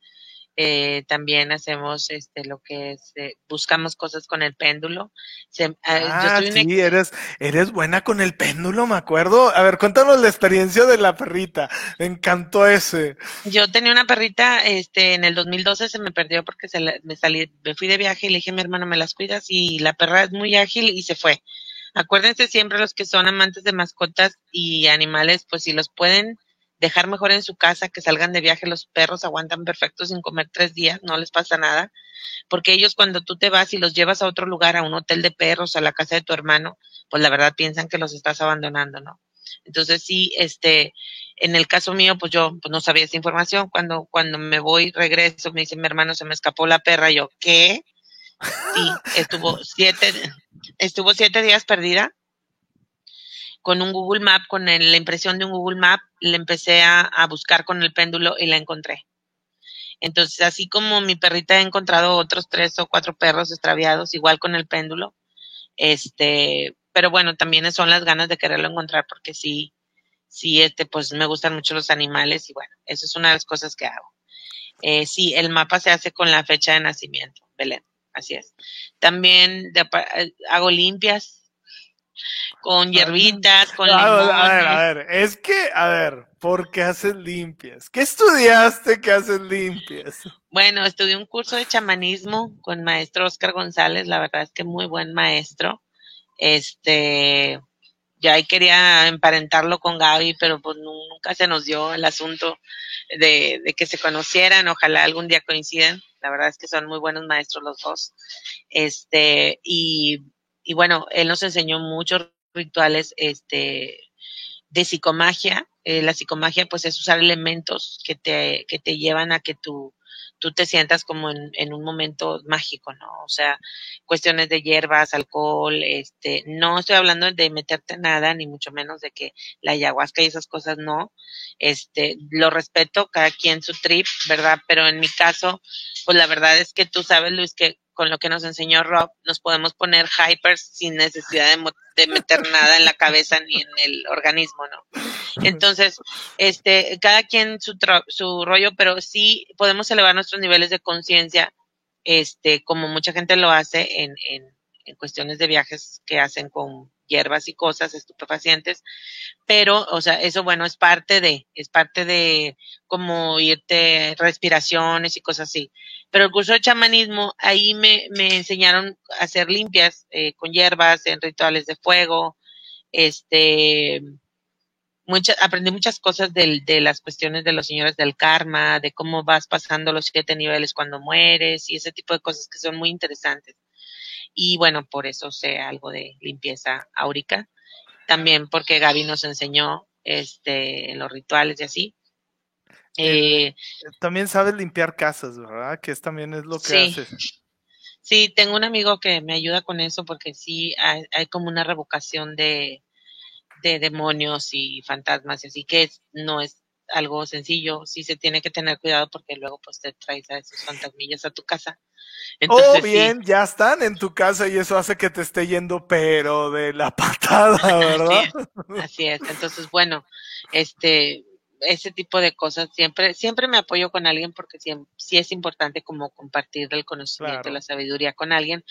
Eh, también hacemos este lo que es eh, buscamos cosas con el péndulo. Se, ah, sí, eres eres buena con el péndulo me acuerdo. A ver cuéntanos la experiencia de la perrita. Me encantó ese. Yo tenía una perrita este en el 2012 se me perdió porque se me salí me fui de viaje y le dije a mi hermano me las cuidas y la perra es muy ágil y se fue. Acuérdense siempre los que son amantes de mascotas y animales pues si los pueden dejar mejor en su casa, que salgan de viaje, los perros aguantan perfecto sin comer tres días, no les pasa nada, porque ellos cuando tú te vas y los llevas a otro lugar, a un hotel de perros, a la casa de tu hermano, pues la verdad piensan que los estás abandonando, ¿no? Entonces sí, este, en el caso mío, pues yo pues no sabía esa información, cuando, cuando me voy, regreso, me dice mi hermano, se me escapó la perra, yo, ¿qué? Sí, estuvo siete, estuvo siete días perdida, con un Google Map, con la impresión de un Google Map, le empecé a, buscar con el péndulo y la encontré. Entonces, así como mi perrita ha encontrado otros tres o cuatro perros extraviados, igual con el péndulo, este, pero bueno, también son las ganas de quererlo encontrar porque sí, sí, este, pues me gustan mucho los animales y bueno, eso es una de las cosas que hago. Eh, sí, el mapa se hace con la fecha de nacimiento, Belén, así es. También eh, hago limpias, con hierbitas, con a, a ver, a ver, es que, a ver, ¿por qué haces limpias? ¿Qué estudiaste que haces limpias? Bueno, estudié un curso de chamanismo con maestro Oscar González, la verdad es que muy buen maestro. Este, ya ahí quería emparentarlo con Gaby, pero pues nunca se nos dio el asunto de, de que se conocieran, ojalá algún día coinciden, la verdad es que son muy buenos maestros los dos, este, y, y bueno, él nos enseñó muchos rituales, este, de psicomagia, eh, la psicomagia pues es usar elementos que te, que te llevan a que tu, tú te sientas como en, en, un momento mágico, ¿no? O sea, cuestiones de hierbas, alcohol, este, no estoy hablando de meterte nada, ni mucho menos de que la ayahuasca y esas cosas no, este, lo respeto, cada quien su trip, ¿verdad? Pero en mi caso, pues la verdad es que tú sabes, Luis, que con lo que nos enseñó Rob, nos podemos poner hypers sin necesidad de, de, meter nada en la cabeza ni en el organismo, ¿no? Entonces, este, cada quien su, su rollo, pero sí podemos elevar nuestros niveles de conciencia, este, como mucha gente lo hace en, en, en cuestiones de viajes que hacen con hierbas y cosas estupefacientes, pero, o sea, eso bueno, es parte de, es parte de como irte respiraciones y cosas así. Pero el curso de chamanismo, ahí me, me enseñaron a hacer limpias eh, con hierbas, en rituales de fuego, este, muchas, aprendí muchas cosas del, de las cuestiones de los señores del karma, de cómo vas pasando los siete niveles cuando mueres y ese tipo de cosas que son muy interesantes. Y bueno, por eso sé algo de limpieza áurica. También porque Gaby nos enseñó este, los rituales y así. Eh, también sabes limpiar casas, ¿verdad? Que es, también es lo que sí. haces. Sí, tengo un amigo que me ayuda con eso porque sí hay, hay como una revocación de, de demonios y fantasmas, y así que no es algo sencillo, sí se tiene que tener cuidado porque luego pues te traes a esos fantasmillas a tu casa. Entonces, oh, bien, sí. ya están en tu casa y eso hace que te esté yendo pero de la *laughs* patada, ¿verdad? así, es, así es. Entonces, bueno, este, ese tipo de cosas siempre, siempre me apoyo con alguien porque sí, sí es importante como compartir el conocimiento, claro. la sabiduría con alguien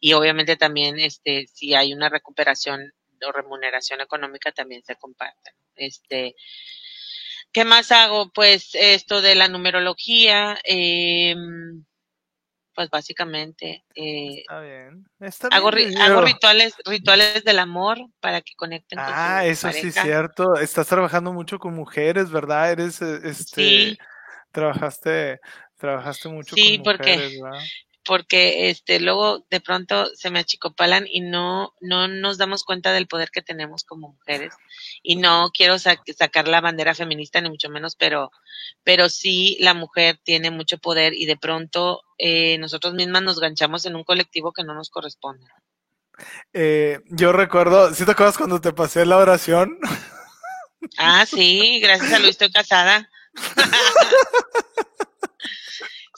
y obviamente también, este, si hay una recuperación o remuneración económica también se comparten. Este, ¿qué más hago? Pues esto de la numerología, eh, pues básicamente eh, está bien. Está hago, bien, hago rituales rituales del amor para que conecten con ah su eso pareja. sí es cierto estás trabajando mucho con mujeres verdad eres este sí. trabajaste trabajaste mucho sí, con porque, mujeres ¿verdad? Porque este luego de pronto se me achicopalan y no no nos damos cuenta del poder que tenemos como mujeres. Y no quiero sac sacar la bandera feminista ni mucho menos pero pero sí la mujer tiene mucho poder y de pronto eh, nosotros mismas nos ganchamos en un colectivo que no nos corresponde. Eh, yo recuerdo ¿sí te acuerdas cuando te pasé la oración? ah sí gracias a Luis estoy casada *laughs*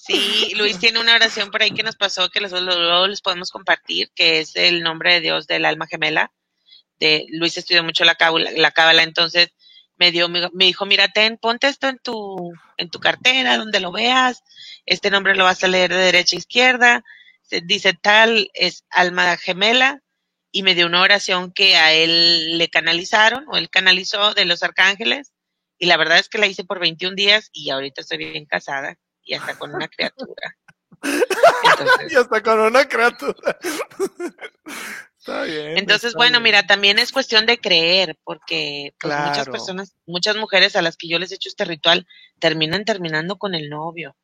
Sí, Luis tiene una oración por ahí que nos pasó que luego les podemos compartir, que es el nombre de Dios del alma gemela. De, Luis estudió mucho la cábala, la cábala entonces me dio, me, dijo, mira, ten, ponte esto en tu, en tu cartera, donde lo veas, este nombre lo vas a leer de derecha a izquierda, se dice tal, es alma gemela, y me dio una oración que a él le canalizaron, o él canalizó de los arcángeles, y la verdad es que la hice por 21 días, y ahorita estoy bien casada y hasta con una criatura. *laughs* Entonces, y hasta con una criatura. está bien. Entonces, está bueno, bien. mira, también es cuestión de creer, porque pues, claro. muchas personas, muchas mujeres a las que yo les he hecho este ritual, terminan terminando con el novio.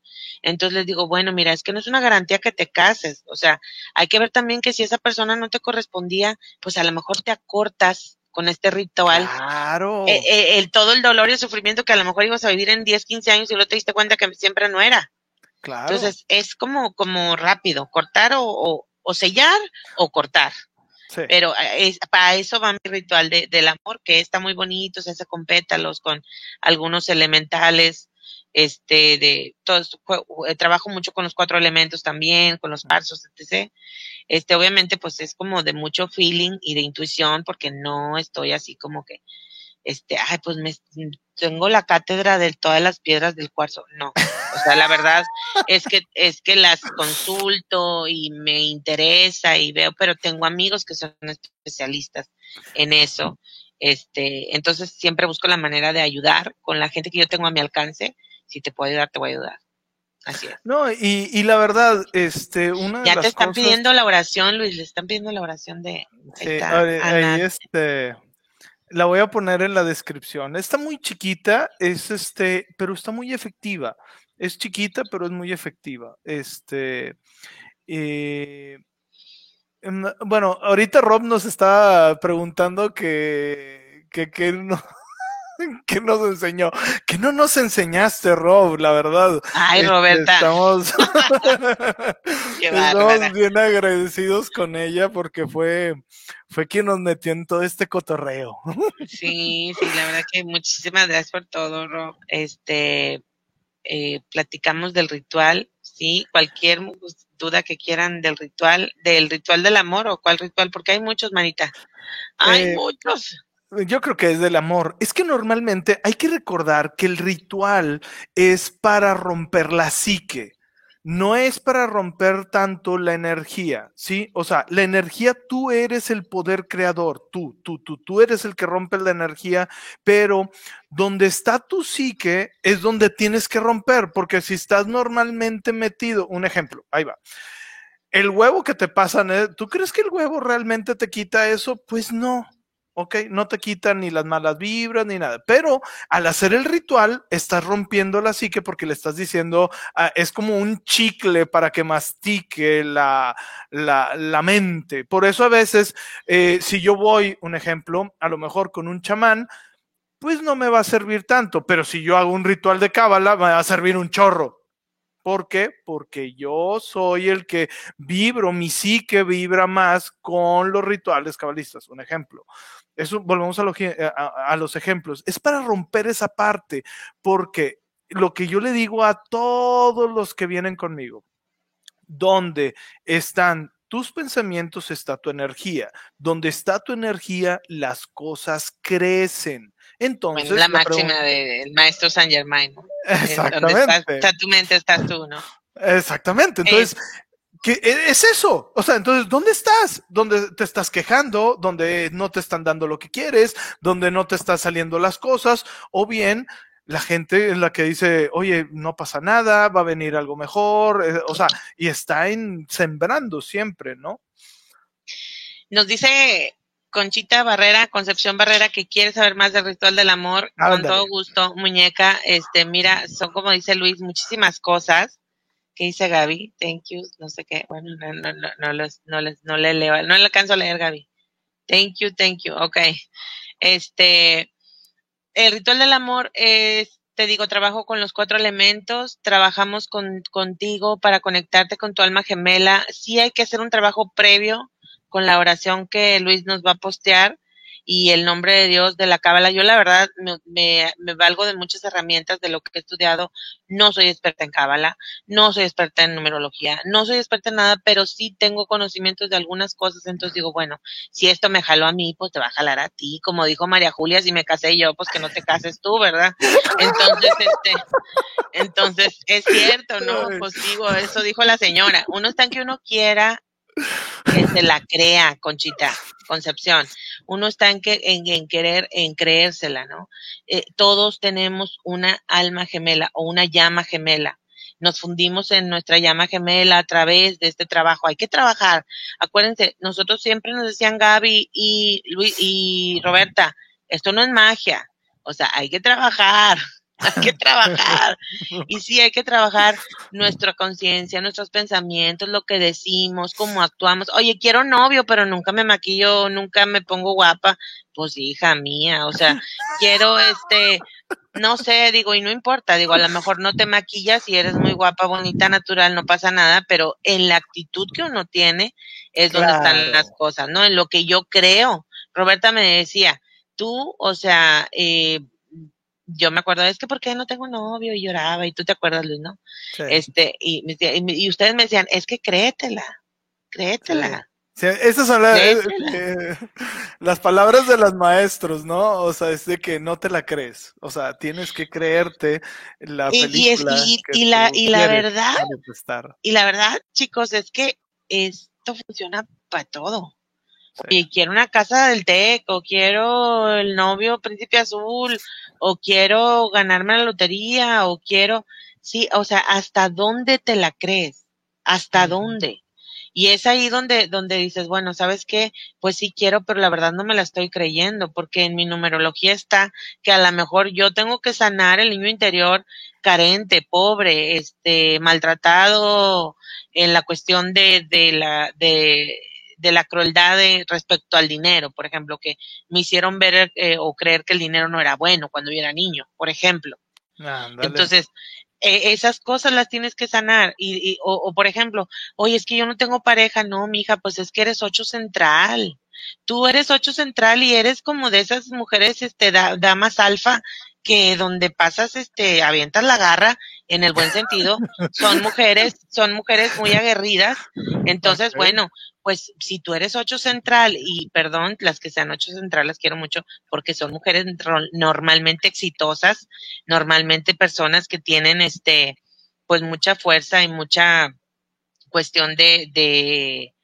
Entonces les digo, bueno, mira, es que no es una garantía que te cases. O sea, hay que ver también que si esa persona no te correspondía, pues a lo mejor te acortas con este ritual. Claro. Eh, eh, el, todo el dolor y el sufrimiento que a lo mejor ibas a vivir en 10, 15 años y luego te diste cuenta que siempre no era. Claro. Entonces es como, como rápido, cortar o, o, o sellar o cortar. Sí. Pero eh, es, para eso va mi ritual de, del amor, que está muy bonito, se hace con pétalos, con algunos elementales, este, de todos, trabajo mucho con los cuatro elementos también, con los pasos, etc. Este, obviamente, pues es como de mucho feeling y de intuición, porque no estoy así como que, este, ay, pues me, tengo la cátedra de todas las piedras del cuarzo. No. O sea, la verdad es que, es que las consulto y me interesa y veo, pero tengo amigos que son especialistas en eso. Este, entonces siempre busco la manera de ayudar con la gente que yo tengo a mi alcance. Si te puedo ayudar, te voy a ayudar. Así es. No, y, y la verdad, este, una de Ya las te están cosas... pidiendo la oración, Luis, le están pidiendo la oración de... Sí, ahí, ahí este... La voy a poner en la descripción. Está muy chiquita, es este, pero está muy efectiva. Es chiquita, pero es muy efectiva. Este, eh, bueno, ahorita Rob nos está preguntando que, que, que no, *laughs* ¿Qué nos enseñó? Que no nos enseñaste, Rob, la verdad. Ay, este, Roberta. Estamos, *laughs* *laughs* estamos bien agradecidos con ella porque fue, fue quien nos metió en todo este cotorreo. Sí, sí, la verdad que muchísimas gracias por todo, Rob. Este, eh, platicamos del ritual, sí, cualquier duda que quieran del ritual, del ritual del amor o cuál ritual, porque hay muchos, manita. Hay eh, muchos. Yo creo que es del amor. Es que normalmente hay que recordar que el ritual es para romper la psique, no es para romper tanto la energía, ¿sí? O sea, la energía, tú eres el poder creador, tú, tú, tú, tú eres el que rompe la energía, pero donde está tu psique es donde tienes que romper, porque si estás normalmente metido, un ejemplo, ahí va. El huevo que te pasan, ¿eh? ¿tú crees que el huevo realmente te quita eso? Pues no ¿ok? No te quitan ni las malas vibras ni nada, pero al hacer el ritual estás rompiendo la psique porque le estás diciendo, ah, es como un chicle para que mastique la, la, mente. Por eso a veces, eh, si yo voy, un ejemplo, a lo mejor con un chamán, pues no me va a servir tanto, pero si yo hago un ritual de cábala, me va a servir un chorro. ¿Por qué? Porque yo soy el que vibro, mi psique vibra más con los rituales cabalistas. Un ejemplo. Eso, volvemos a, los ejemplos. Es para romper esa parte, porque lo que yo le digo a todos los que vienen conmigo, donde están tus pensamientos está tu energía. Donde está tu energía, las cosas crecen. Entonces. la, máxima del maestro Saint Germain. Exactamente. Donde está, tu mente, estás tú, ¿no? Exactamente. Entonces, ¿Qué e, es eso? O sea, entonces, ¿dónde estás? ¿Dónde te estás quejando? ¿Dónde no te están dando lo que quieres? ¿Dónde no te están saliendo las cosas? O bien, la gente es la que dice, oye, no pasa nada, va a venir algo mejor, eh, o sea, y está en, sembrando siempre, ¿no? Nos dice Conchita Barrera, Concepción Barrera, que quiere saber más del ritual del amor. Con todo gusto, muñeca. Este, mira, son como dice Luis, muchísimas cosas. ¿Qué dice Gaby? Thank you, no sé qué. Bueno, no, no, no, no, no, les, no le leo, no le alcanzo a leer, Gaby. Thank you, thank you. Ok. Este, el ritual del amor es, te digo, trabajo con los cuatro elementos, trabajamos con, contigo para conectarte con tu alma gemela. Sí hay que hacer un trabajo previo con la oración que Luis nos va a postear y el nombre de Dios de la cábala. Yo la verdad me, me, valgo de muchas herramientas de lo que he estudiado. No soy experta en cábala, no soy experta en numerología, no soy experta en nada, pero sí tengo conocimientos de algunas cosas. Entonces digo, bueno, si esto me jaló a mí, pues te va a jalar a ti. Como dijo María Julia, si me casé yo, pues que no te cases tú, ¿verdad? Entonces, este, entonces es cierto, ¿no? Pues digo, eso dijo la señora. Uno está en que uno quiera que se la crea, Conchita, Concepción. Uno está en, que, en, querer, en creérsela, ¿no? Eh, todos tenemos una alma gemela o una llama gemela. Nos fundimos en nuestra llama gemela a través de este trabajo. Hay que trabajar. Acuérdense, nosotros siempre nos decían Gaby y Luis y Roberta, esto no es magia. O sea, hay que trabajar. Hay que trabajar. *laughs* Y sí, hay que trabajar nuestra conciencia, nuestros pensamientos, lo que decimos, cómo actuamos. Oye, quiero novio, pero nunca me maquillo, nunca me pongo guapa. Pues hija mía, o sea, quiero este, no sé, digo, y no importa, digo, a lo mejor no te maquillas y eres muy guapa, bonita, natural, no pasa nada, pero en la actitud que uno tiene es donde están las cosas, ¿no? En lo que yo creo. Roberta me decía, tú, o sea, eh, yo me acuerdo, es que ¿por qué no tengo novio? Y lloraba, y tú te acuerdas, Luis, ¿no? Este, y, y, ustedes me decían, es que créetela, créetela. Sí. esas son eh, las palabras de los maestros, ¿no? O sea, es de que no te la crees. O sea, tienes que creerte la película. Y, y, la, y la verdad, y la verdad, chicos, es que esto funciona para todo. Y quiero una casa del TEC, o quiero el novio príncipe azul, o quiero ganarme la lotería, o quiero, sí, o sea, ¿hasta dónde te la crees? ¿Hasta dónde? Y es ahí donde, donde dices, bueno, ¿sabes qué? Pues sí quiero, pero la verdad no me la estoy creyendo, porque en mi numerología está que a lo mejor yo tengo que sanar el niño interior carente, pobre, este, maltratado en la cuestión de, de la, de, de la crueldad de, respecto al dinero, por ejemplo, que me hicieron ver eh, o creer que el dinero no era bueno cuando yo era niño, por ejemplo. Entonces, eh, esas cosas las tienes que sanar. Y, y o, o, por ejemplo, oye, es que yo no tengo pareja, no, mija, pues es que eres ocho central. Tú eres ocho central y eres como de esas mujeres, este, da, damas alfa, que donde pasas, este, avientas la garra, en el buen sentido, son mujeres, son mujeres muy aguerridas. Entonces, okay. bueno, pues si tú eres ocho central y perdón, las que sean ocho central las quiero mucho porque son mujeres normalmente exitosas, normalmente personas que tienen este, pues mucha fuerza y mucha cuestión de, de,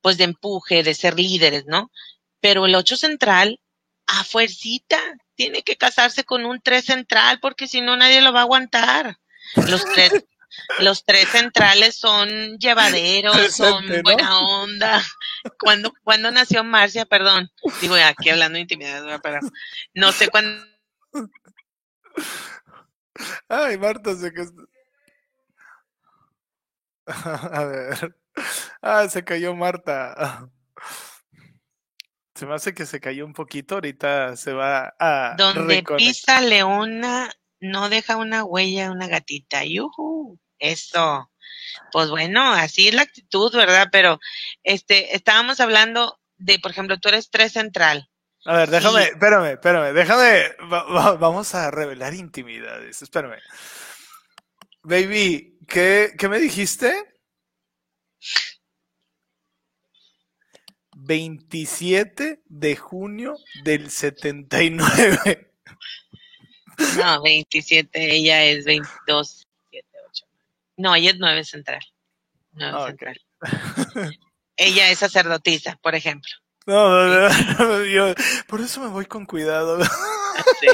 pues de empuje, de ser líderes, ¿no? Pero el ocho central, a fuercita, tiene que casarse con un tres central porque si no nadie lo va a aguantar. Los tres, los tres centrales son llevaderos, son ¿no? buena onda. ¿Cuándo, cuando nació Marcia? Perdón. Digo, aquí hablando de intimidad, pero no sé cuándo. Ay, Marta, sé que. *laughs* A ver. Ah, se cayó Marta. Se me hace que se cayó un poquito, ahorita se va a. Donde reconectar. pisa Leona, no deja una huella, una gatita. ¡Yuhu! Eso. Pues bueno, así es la actitud, ¿verdad? Pero este, estábamos hablando de, por ejemplo, tú eres tres central. A ver, déjame, espérame, espérame, déjame, va, va, vamos a revelar intimidades, espérame. Baby, ¿qué, qué me dijiste? 27 de junio del 79. No, 27, ella es 22, 7, 8. No, ella es 9 central. 9 oh, central. Okay. ella es sacerdotisa, por ejemplo. No, no, no, yo, por eso me voy con cuidado. Sí.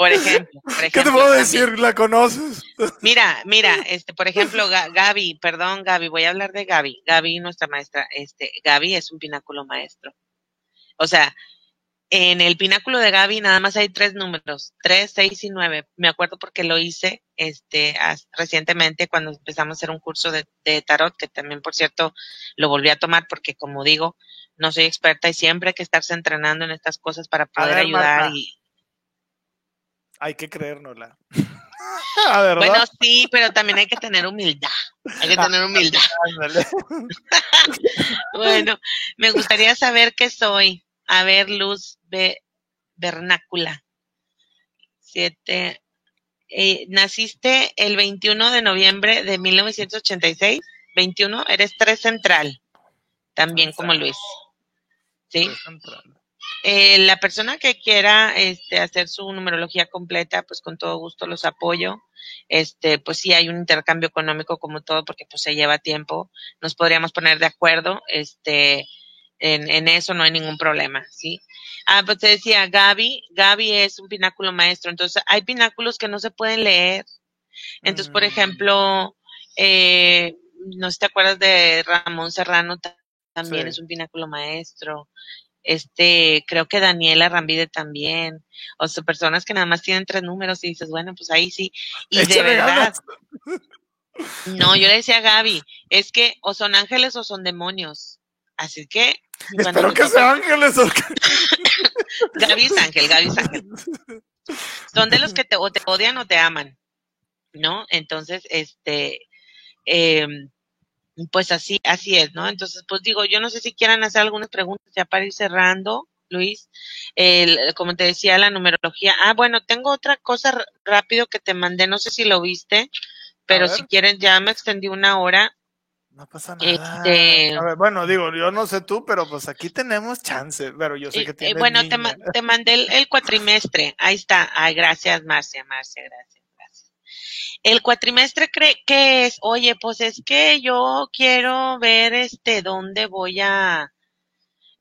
Por ejemplo, por ejemplo, *laughs* ¿Qué te puedo decir? También. ¿La conoces? *laughs* Mira, mira, este, por ejemplo, Gaby, perdón, Gaby, voy a hablar de Gaby. Gaby, nuestra maestra, este, Gaby es un pináculo maestro. O sea, en el pináculo de Gaby nada más hay tres números, tres, seis y nueve. Me acuerdo porque lo hice este recientemente cuando empezamos a hacer un curso de, de, tarot, que también, por cierto, lo volví a tomar porque, como digo, no soy experta y siempre hay que estarse entrenando en estas cosas para poder ver, ayudar Marta. y. Hay que creérnosla. *laughs* bueno, sí, pero también hay que tener humildad. Hay que tener humildad. *laughs* bueno, me gustaría saber qué soy. A ver, Luz B. Vernácula. Siete. Eh, naciste el 21 de noviembre de 1986. 21, eres tres central. También como Luis. ¿Sí? Eh, la persona que quiera este, hacer su numerología completa, pues con todo gusto los apoyo. Este, pues sí hay un intercambio económico como todo, porque pues se lleva tiempo. Nos podríamos poner de acuerdo. Este, en, en, eso no hay ningún problema, ¿sí? Ah, pues te decía, Gaby, Gaby es un pináculo maestro, entonces hay pináculos que no se pueden leer. Entonces, por ejemplo, eh, no sé si te acuerdas de Ramón Serrano, también sí. es un pináculo maestro. Este, creo que Daniela Rambide también. O sea, personas que nada más tienen tres números y dices, bueno, pues ahí sí. Y de verdad. *laughs* No, yo le decía a Gaby, es que o son ángeles o son demonios. Así que. Espero que sean ángeles. O. *laughs* Gaby es ángel, Gaby es ángel. Son de los que te, o te odian o te aman, ¿no? Entonces, este, eh, pues así, así es, ¿no? Entonces, pues digo, yo no sé si quieran hacer algunas preguntas ya para ir cerrando, Luis. El, como te decía, la numerología. Ah, bueno, tengo otra cosa rápido que te mandé, no sé si lo viste, pero si quieren, ya me extendí una hora. No pasa nada. Este, a ver, bueno, digo, yo no sé tú, pero pues aquí tenemos chance, pero yo sé que tienes. Eh, bueno, te, te, mandé el, el, cuatrimestre. Ahí está. Ay, gracias, Marcia, Marcia, gracias. El cuatrimestre cree que es, oye, pues es que yo quiero ver este dónde voy a,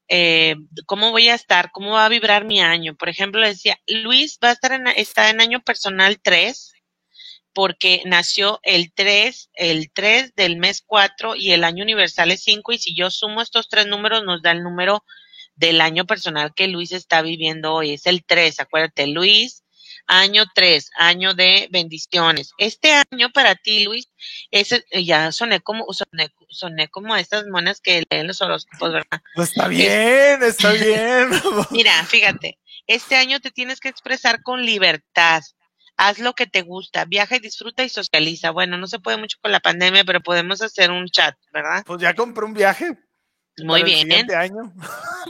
eh, cómo voy a estar, cómo va a vibrar mi año. Por ejemplo, decía, Luis va a estar en, está en año personal 3 porque nació el 3, el 3 del mes 4 y el año universal es 5 y si yo sumo estos tres números nos da el número del año personal que Luis está viviendo hoy. Es el 3, acuérdate, Luis, año 3, año de bendiciones. Este año para ti, Luis, es, eh, ya soné como, soné, soné como estas monas que leen los horóscopos, ¿verdad? Pues está bien, está bien. *laughs* Mira, fíjate, este año te tienes que expresar con libertad. Haz lo que te gusta, viaja y disfruta y socializa. Bueno, no se puede mucho con la pandemia, pero podemos hacer un chat, ¿verdad? Pues ya compré un viaje. Muy para bien. *laughs* El siguiente año.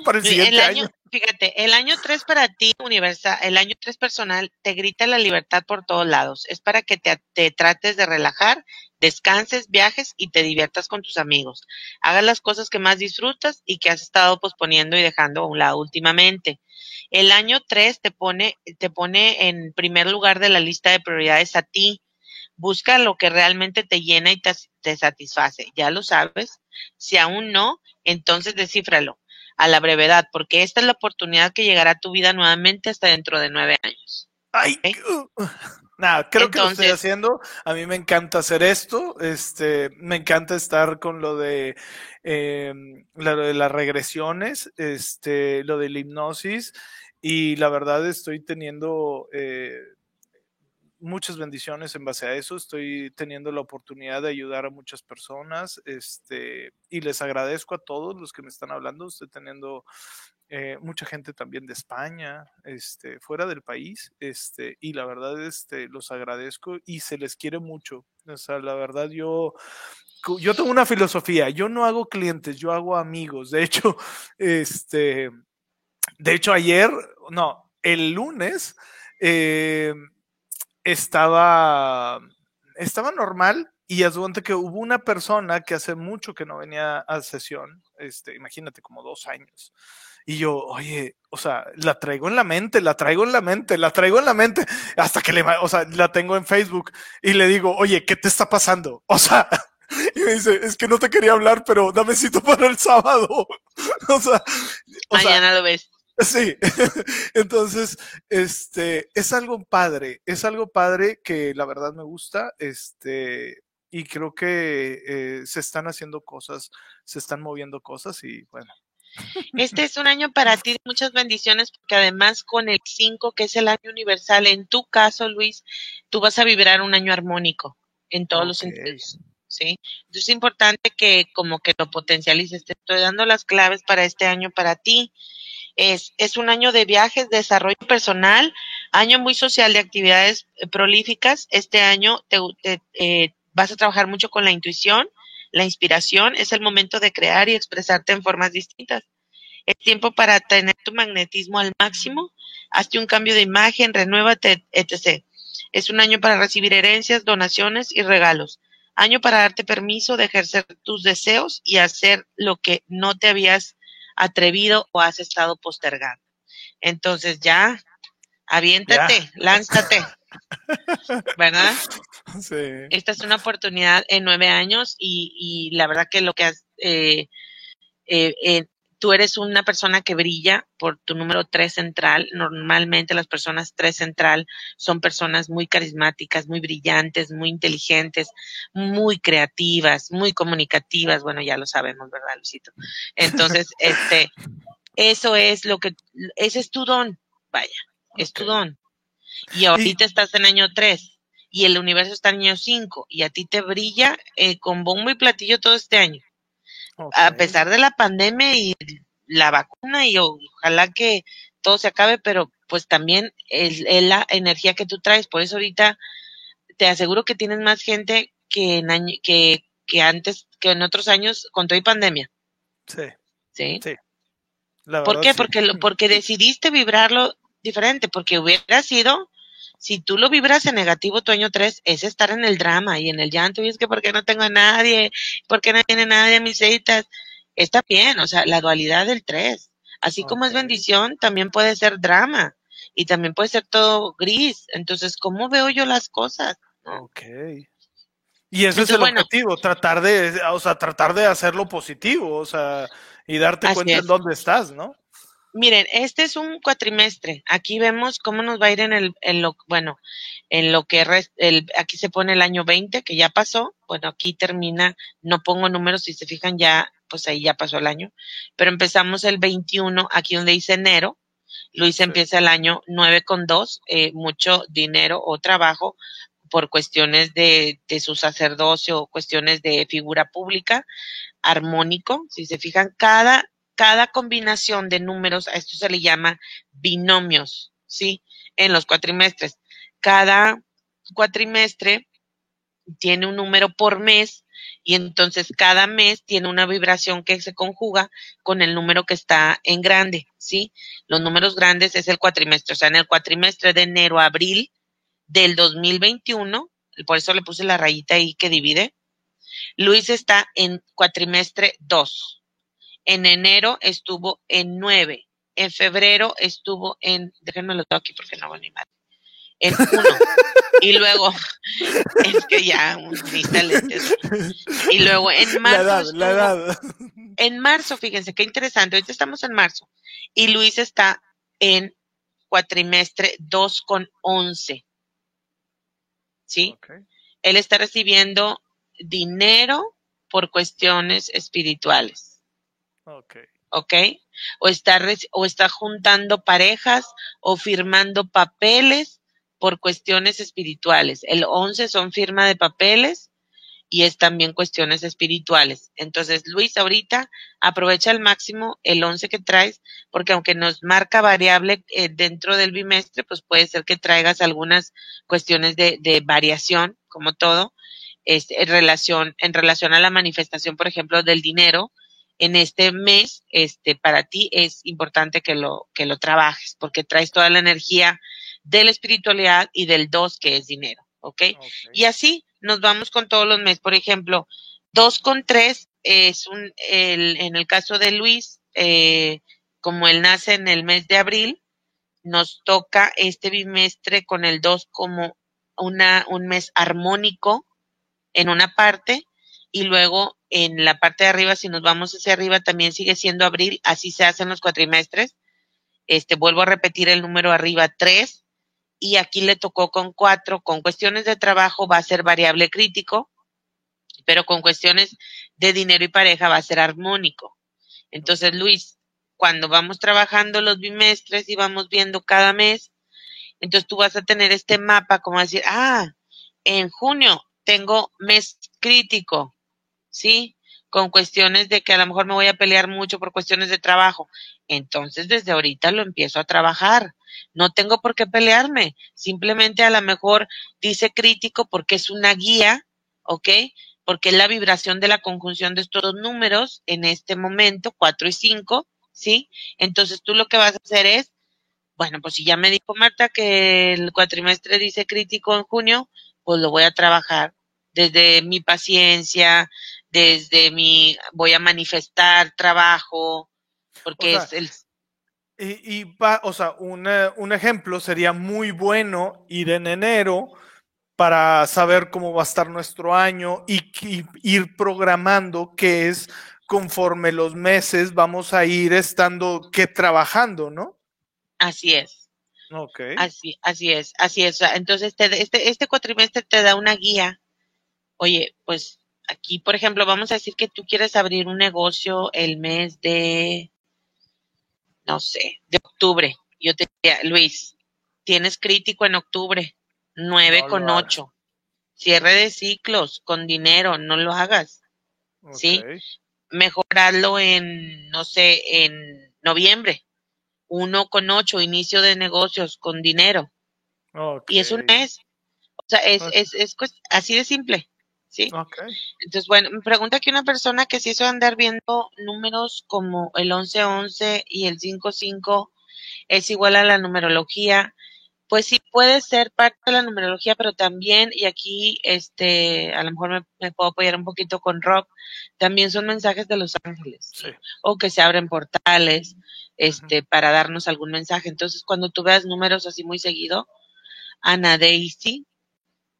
para el siguiente el año, año, fíjate, el año 3 para ti, universal, el año 3 personal, te grita la libertad por todos lados. Es para que te, te, trates de relajar, descanses, viajes y te diviertas con tus amigos. Hagas las cosas que más disfrutas y que has estado posponiendo y dejando a un lado últimamente. El año 3 te pone, te pone en primer lugar de la lista de prioridades a ti. Busca lo que realmente te llena y te, te satisface. Ya lo sabes. Si aún no, entonces descífralo a la brevedad, porque esta es la oportunidad que llegará a tu vida nuevamente hasta dentro de nueve años. Ay, ¿Okay? uh, nada, creo Entonces, que lo estoy haciendo. A mí me encanta hacer esto. Este, me encanta estar con lo de, eh, lo de las regresiones, este, lo de la hipnosis. Y la verdad estoy teniendo eh, muchas bendiciones en base a eso. Estoy teniendo la oportunidad de ayudar a muchas personas este, y les agradezco a todos los que me están hablando. Estoy teniendo eh, mucha gente también de España, este, fuera del país, este, y la verdad este, los agradezco y se les quiere mucho. O sea, la verdad yo... Yo tengo una filosofía, yo no hago clientes, yo hago amigos. De hecho, *laughs* este, de hecho ayer, no, el lunes, eh, estaba, estaba normal y es que hubo una persona que hace mucho que no venía a sesión, este, imagínate, como dos años. Y yo, oye, o sea, la traigo en la mente, la traigo en la mente, la traigo en la mente, hasta que le, o sea, la tengo en Facebook y le digo, oye, ¿qué te está pasando? *laughs* O sea, y me dice, es que no te quería hablar, pero dame cito para el sábado. *laughs* o sea, o mañana sea, lo ves. Sí, *laughs* entonces, este, es algo padre, es algo padre que la verdad me gusta, este, y creo que eh, se están haciendo cosas, se están moviendo cosas y bueno. Este es un año para *laughs* ti de muchas bendiciones porque además con el 5, que es el año universal, en tu caso, Luis, tú vas a vibrar un año armónico en todos okay. los sentidos. ¿Sí? Entonces es importante que como que lo potencialices. Te estoy dando las claves para este año para ti. Es, un año de viajes, desarrollo personal, año muy social de actividades prolíficas. Este año te, te, eh, vas a trabajar mucho con la intuición, la inspiración. Es el momento de crear y expresarte en formas distintas. Es tiempo para tener tu magnetismo al máximo. Hazte un cambio de imagen, renuévate, etc. Es un año para recibir herencias, donaciones y regalos. Año para darte permiso de ejercer tus deseos y hacer lo que no te habías atrevido o has estado postergando. Entonces ya, aviéntate, ya. lánzate. ¿Verdad? *laughs* Sí. Esta es una oportunidad en nueve años y, y la verdad que lo que has, eh, eh, eh, tú eres una persona que brilla por tu número tres central. Normalmente las personas tres central son personas muy carismáticas, muy brillantes, muy inteligentes, muy creativas, muy comunicativas. Bueno, ya lo sabemos, ¿verdad, Lucito? Entonces, *laughs* este, eso es lo que, ese es tu don, vaya, es tu don. Y ahorita y... estás en año tres y el universo está en año cinco y a ti te brilla eh, con bombo y platillo todo este año. Okay. A pesar de la pandemia y la vacuna y ojalá que todo se acabe, pero pues también es, es, la energía que tú traes. Por eso ahorita te aseguro que tienes más gente que en año, que, que antes, que en otros años con toda pandemia. Sí. Sí. sí. La ¿Por qué? Sí. Porque, porque decidiste vibrarlo diferente, porque hubiera sido, si tú lo vibras en negativo tu año 3, es estar en el drama y en el llanto, y es que porque no tengo a nadie, porque no tiene nadie a mis citas. Está bien, o sea, la dualidad del 3. Así okay. como es bendición, también puede ser drama y también puede ser todo gris. Entonces, ¿cómo veo yo las cosas? Ok. Y ese Entonces, es el bueno, objetivo, tratar de, o sea, tratar de hacerlo positivo, o sea, y darte cuenta es. en dónde estás, ¿no? Miren, este es un cuatrimestre. Aquí vemos cómo nos va a ir en el, en lo, bueno, en lo que el, aquí se pone el año 20, que ya pasó. Bueno, aquí termina, no pongo números, si se fijan ya, pues ahí ya pasó el año. Pero empezamos el 21, aquí donde dice enero. Luis empieza el año 9 con 2, eh, mucho dinero o trabajo por cuestiones de, de su sacerdocio o cuestiones de figura pública, armónico. Si se fijan, cada cada combinación de números, a esto se le llama binomios, ¿sí? En los cuatrimestres. Cada cuatrimestre tiene un número por mes y entonces cada mes tiene una vibración que se conjuga con el número que está en grande, ¿sí? Los números grandes es el cuatrimestre, o sea, en el cuatrimestre de enero a abril del 2021, por eso le puse la rayita ahí que divide, Luis está en cuatrimestre 2, en enero estuvo en nueve. En febrero estuvo en, déjenme lo tengo aquí porque no voy ni mal. En uno. *laughs* y luego, *laughs* es que ya, *laughs* Y luego en marzo. La edad, En marzo, fíjense qué interesante. Ahorita estamos en marzo. Y Luis está en cuatrimestre 2 con 11. ¿Sí? Él está recibiendo dinero por cuestiones espirituales. Ok. ¿Ok? O está, o está juntando parejas o firmando papeles por cuestiones espirituales. El 11 son firma de papeles y es también cuestiones espirituales. Entonces, Luis, ahorita aprovecha al máximo el 11 que traes, porque aunque nos marca variable eh, dentro del bimestre, pues puede ser que traigas algunas cuestiones de, de variación, como todo, es, en, relación, en relación a la manifestación, por ejemplo, del dinero, en este mes, este, para ti es importante que lo, que lo trabajes, porque traes toda la energía de la espiritualidad y del dos, que es dinero, ¿ok? Y así nos vamos con todos los meses. Por ejemplo, dos con tres es un, el, en el caso de Luis, eh, como él nace en el mes de abril, nos toca este bimestre con el dos como una, un mes armónico en una parte y luego en la parte de arriba, si nos vamos hacia arriba, también sigue siendo abril, así se hacen los cuatrimestres. Este, vuelvo a repetir el número arriba, tres, y aquí le tocó con cuatro, con cuestiones de trabajo va a ser variable crítico, pero con cuestiones de dinero y pareja va a ser armónico. Entonces, Luis, cuando vamos trabajando los bimestres y vamos viendo cada mes, entonces tú vas a tener este mapa como decir, ah, en junio tengo mes crítico, ¿sí? Con cuestiones de que a lo mejor me voy a pelear mucho por cuestiones de trabajo. Entonces, desde ahorita lo empiezo a trabajar. No tengo por qué pelearme. Simplemente a lo mejor dice crítico porque es una guía, ¿ok? Porque es la vibración de la conjunción de estos dos números en este momento, cuatro y cinco, ¿sí? Entonces tú lo que vas a hacer es, bueno, pues si ya me dijo Marta que el cuatrimestre dice crítico en junio, pues lo voy a trabajar desde mi paciencia, desde mi voy a manifestar trabajo, porque es el... Y, y o sea, un ejemplo sería muy bueno ir en enero para saber cómo va a estar nuestro año y, ir programando qué es conforme los meses vamos a ir estando que trabajando, ¿no? Así es. Ok. Así, así es, así es. Entonces, este, este cuatrimestre te da una guía. Oye, pues aquí, por ejemplo, vamos a decir que tú quieres abrir un negocio el mes de, no sé, de octubre. Yo te diría, Luis, tienes crítico en octubre, nueve con ocho. Cierre de ciclos con dinero, no lo hagas. ¿Sí? Mejorarlo en, no sé, en noviembre. Uno con ocho, inicio de negocios con dinero. Y es un mes. O sea, es, es, es así de simple. ¿Sí? Entonces, bueno, me pregunta aquí una persona que si hizo andar viendo números como el 1111 y el 55 es igual a la numerología. Pues sí, puede ser parte de la numerología, pero también, y aquí, este, a lo mejor me, puedo apoyar un poquito con Rob, también son mensajes de los ángeles, o que se abren portales, este, para darnos algún mensaje. Entonces, cuando tú veas números así muy seguido, Ana Daisy,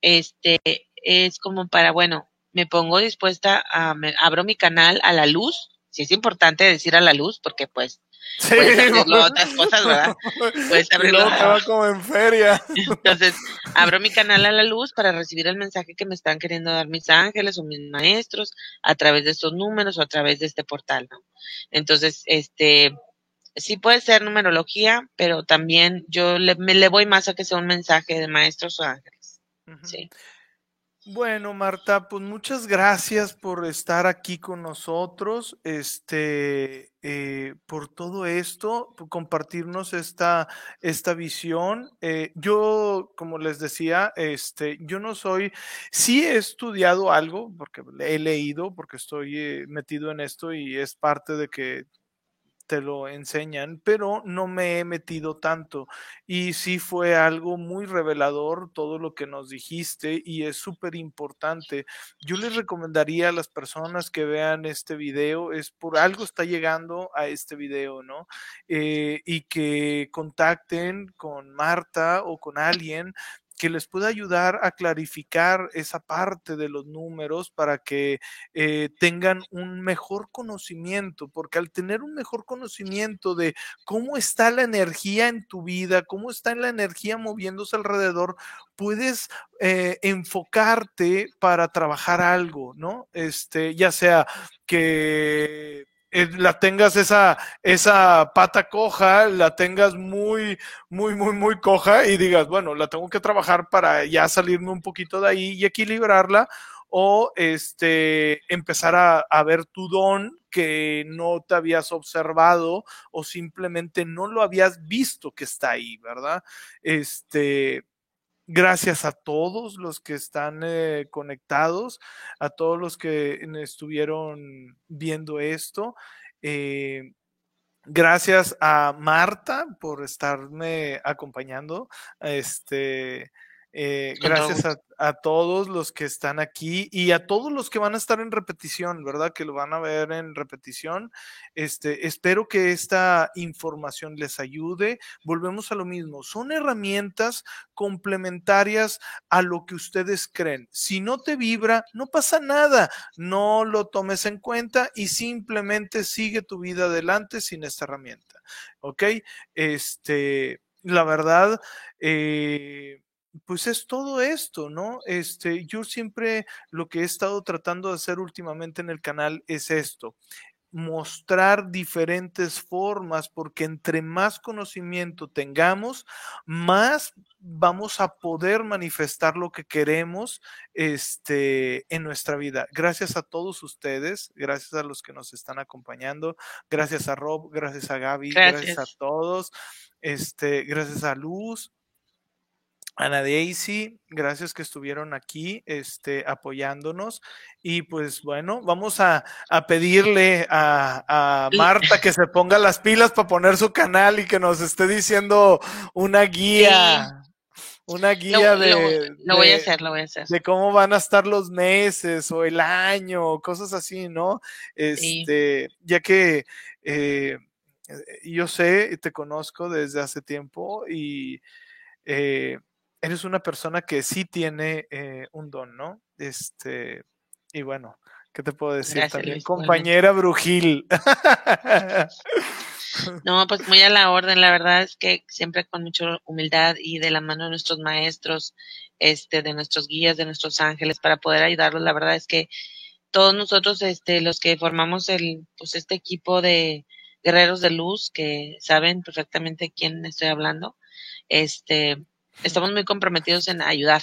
este, es como para, bueno, me pongo dispuesta a, me, abro mi canal a la luz, si es importante decir a la luz, porque pues Sí, puedes abrirlo otras cosas, ¿verdad? Puedes abrirlo. Como en feria. *laughs* Entonces, abro mi canal a la luz para recibir el mensaje que me están queriendo dar mis ángeles o mis maestros a través de estos números o a través de este portal, ¿no? Entonces, este, sí puede ser numerología, pero también yo le, me, le voy más a que sea un mensaje de maestros o ángeles. Sí. Bueno, Marta, pues muchas gracias por estar aquí con nosotros, este, eh, por todo esto, por compartirnos esta, esta visión. Eh, yo, como les decía, este, yo no soy, sí he estudiado algo, porque he leído, porque estoy eh, metido en esto y es parte de que te lo enseñan, pero no me he metido tanto. Y sí fue algo muy revelador todo lo que nos dijiste y es súper importante. Yo les recomendaría a las personas que vean este video, es por algo está llegando a este video, ¿no? Eh, y que contacten con Marta o con alguien que les pueda ayudar a clarificar esa parte de los números para que eh, tengan un mejor conocimiento, porque al tener un mejor conocimiento de cómo está la energía en tu vida, cómo está la energía moviéndose alrededor, puedes eh, enfocarte para trabajar algo, ¿no? Este, ya sea que eh, la tengas esa, esa pata coja, la tengas muy, muy, muy, muy coja y digas, bueno, la tengo que trabajar para ya salirme un poquito de ahí y equilibrarla o este, empezar a, a, ver tu don que no te habías observado o simplemente no lo habías visto que está ahí, ¿verdad? Este, Gracias a todos los que están eh, conectados, a todos los que estuvieron viendo esto. Eh, gracias a Marta por estarme acompañando. Este, eh, gracias a, a, todos los que están aquí y a todos los que van a estar en repetición, ¿verdad? Que lo van a ver en repetición. Este, espero que esta información les ayude. Volvemos a lo mismo. Son herramientas complementarias a lo que ustedes creen. Si no te vibra, no pasa nada. No lo tomes en cuenta y simplemente sigue tu vida adelante sin esta herramienta. ¿Ok? Este, la verdad, eh, pues es todo esto, ¿no? Este, yo siempre lo que he estado tratando de hacer últimamente en el canal es esto, mostrar diferentes formas, porque entre más conocimiento tengamos, más vamos a poder manifestar lo que queremos este, en nuestra vida. Gracias a todos ustedes, gracias a los que nos están acompañando, gracias a Rob, gracias a Gaby, gracias, gracias a todos, este, gracias a Luz, Ana Daisy, gracias que estuvieron aquí este, apoyándonos. Y pues bueno, vamos a, a pedirle a, a, Marta que se ponga las pilas para poner su canal y que nos esté diciendo una guía. Una guía de, lo, voy a hacer, lo voy a hacer. De cómo van a estar los meses o el año, cosas así, ¿no? Este, ya que eh, yo sé y te conozco desde hace tiempo y eh, eres una persona que sí tiene eh, un don, ¿no? Este, y bueno, ¿qué te puedo decir también? Compañera Brujil. *laughs* No, pues muy a la orden, la verdad es que siempre con mucha humildad y de la mano de nuestros maestros, este, de nuestros guías, de nuestros ángeles, para poder ayudarlos, la verdad es que todos nosotros, este, los que formamos el, pues este equipo de guerreros de luz, que saben perfectamente quién estoy hablando, este, estamos muy comprometidos en ayudar.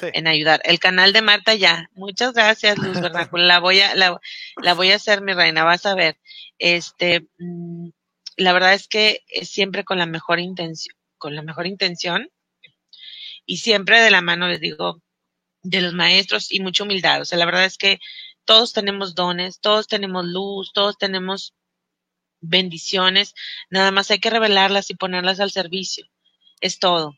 En ayudar. El canal de Marta ya. Muchas gracias, Luz *laughs* La voy a, la, la, voy a hacer, mi reina, vas a ver. Este, mm, la verdad es que es siempre con la mejor intención, con la mejor intención. Y siempre de la mano, les digo, de los maestros y mucha humildad. O sea, la verdad es que todos tenemos dones, todos tenemos luz, todos tenemos bendiciones. Nada más hay que revelarlas y ponerlas al servicio. Es todo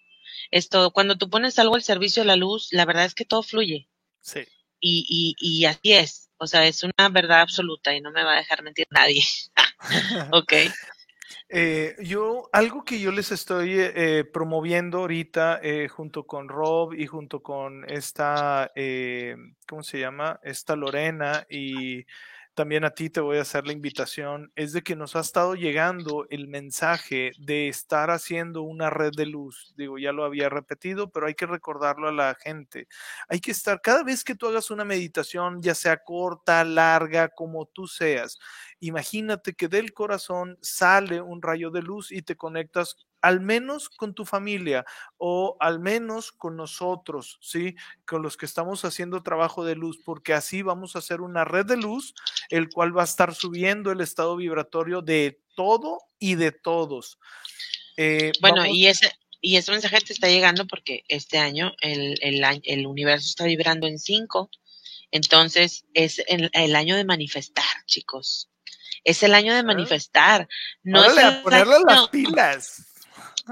es todo. Cuando tú pones algo al servicio de la luz, la verdad es que todo fluye. Sí. Y, y, y así es. O sea, es una verdad absoluta y no me va a dejar mentir nadie. *laughs* ok. Eh, yo, algo que yo les estoy eh, promoviendo ahorita eh, junto con Rob y junto con esta, eh, ¿cómo se llama? Esta Lorena y también a ti te voy a hacer la invitación, es de que nos ha estado llegando el mensaje de estar haciendo una red de luz. Digo, ya lo había repetido, pero hay que recordarlo a la gente. Hay que estar, cada vez que tú hagas una meditación, ya sea corta, larga, como tú seas, imagínate que del corazón sale un rayo de luz y te conectas al menos con tu familia o al menos con nosotros, ¿sí? Con los que estamos haciendo trabajo de luz, porque así vamos a hacer una red de luz, el cual va a estar subiendo el estado vibratorio de todo y de todos. Eh, bueno, y ese, y ese mensaje te está llegando porque este año el, el, universo está vibrando en 5, entonces es el, el año de manifestar, chicos. Es el año de manifestar. No es a ponerle las pilas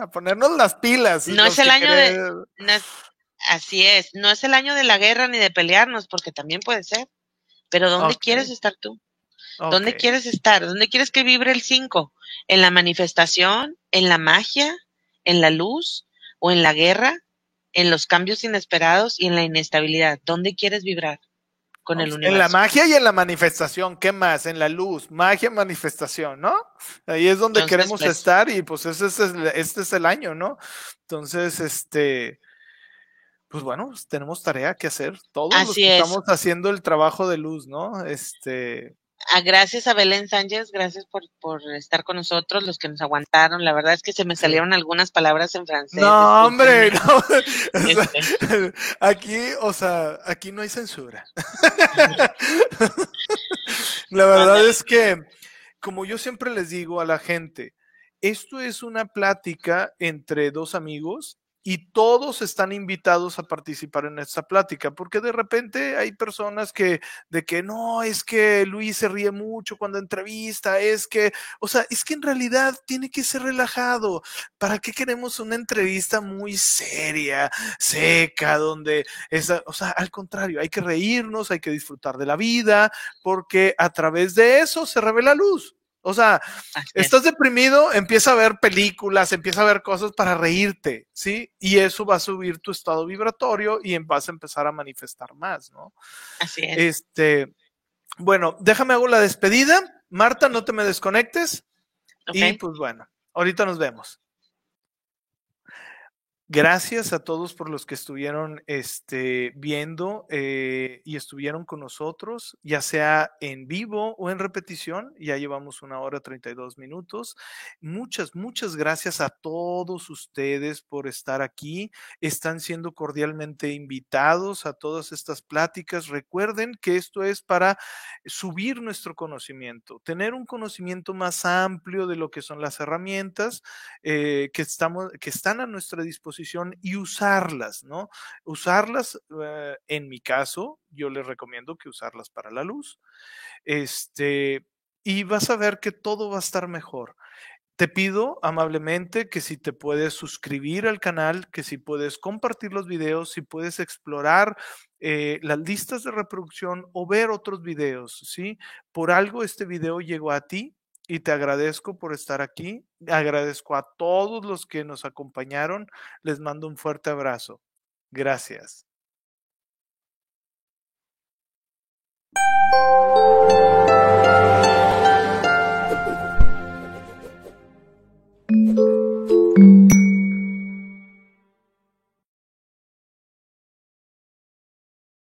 a ponernos las pilas. No es el año de... así es, no es el año de la guerra ni de pelearnos, porque también puede ser. Pero ¿dónde quieres estar tú? ¿Dónde quieres estar? ¿Dónde quieres que vibre el 5? ¿En la manifestación? ¿En la magia? ¿En la luz? ¿O en la guerra? ¿En los cambios inesperados y en la inestabilidad? ¿Dónde quieres vibrar? En la magia y en la manifestación, ¿qué más? En la luz, magia, manifestación, ¿no? Ahí es donde queremos pues estar y pues ese es este es el año, ¿no? Entonces, este, pues bueno, tenemos tarea que hacer. Todos los que estamos haciendo el trabajo de luz, ¿no? Este, Ah, gracias a Belén Sánchez, gracias por, por, estar con nosotros, los que nos aguantaron. La verdad es que se me salieron algunas palabras en francés. No, hombre, no. *laughs* Este. aquí, o sea, aquí no hay censura. *laughs* la verdad es que, como yo siempre les digo a la gente, esto es una plática entre dos amigos y todos están invitados a participar en esta plática, porque de repente hay personas que, de que no, es que Luis se ríe mucho cuando entrevista, es que, o sea, es que en realidad tiene que ser relajado. ¿Para qué queremos una entrevista muy seria, seca, donde esa, o sea, al contrario, hay que reírnos, hay que disfrutar de la vida, porque a través de eso se revela luz. O sea, estás deprimido, empieza a ver películas, empieza a ver cosas para reírte, ¿sí? Y eso va a subir tu estado vibratorio y vas a empezar a manifestar más, ¿no? Así es. Este, bueno, déjame hago la despedida. Marta, no te me desconectes. Y pues bueno, ahorita nos vemos. Gracias a todos por los que estuvieron este, viendo eh, y estuvieron con nosotros, ya sea en vivo o en repetición. Ya llevamos una hora 32 minutos. Muchas, muchas gracias a todos ustedes por estar aquí. Están siendo cordialmente invitados a todas estas pláticas. Recuerden que esto es para subir nuestro conocimiento, tener un conocimiento más amplio de lo que son las herramientas eh, que, estamos, que están a nuestra y usarlas, ¿no? Usarlas, eh, en mi caso, yo les recomiendo que usarlas para la luz. Este, y vas a ver que todo va a estar mejor. Te pido amablemente que si te puedes suscribir al canal, que si puedes compartir los videos, si puedes explorar eh, las listas de reproducción o ver otros videos, ¿sí? Por algo este video llegó a ti y te agradezco por estar aquí. Agradezco a todos los que nos acompañaron. Les mando un fuerte abrazo. Gracias.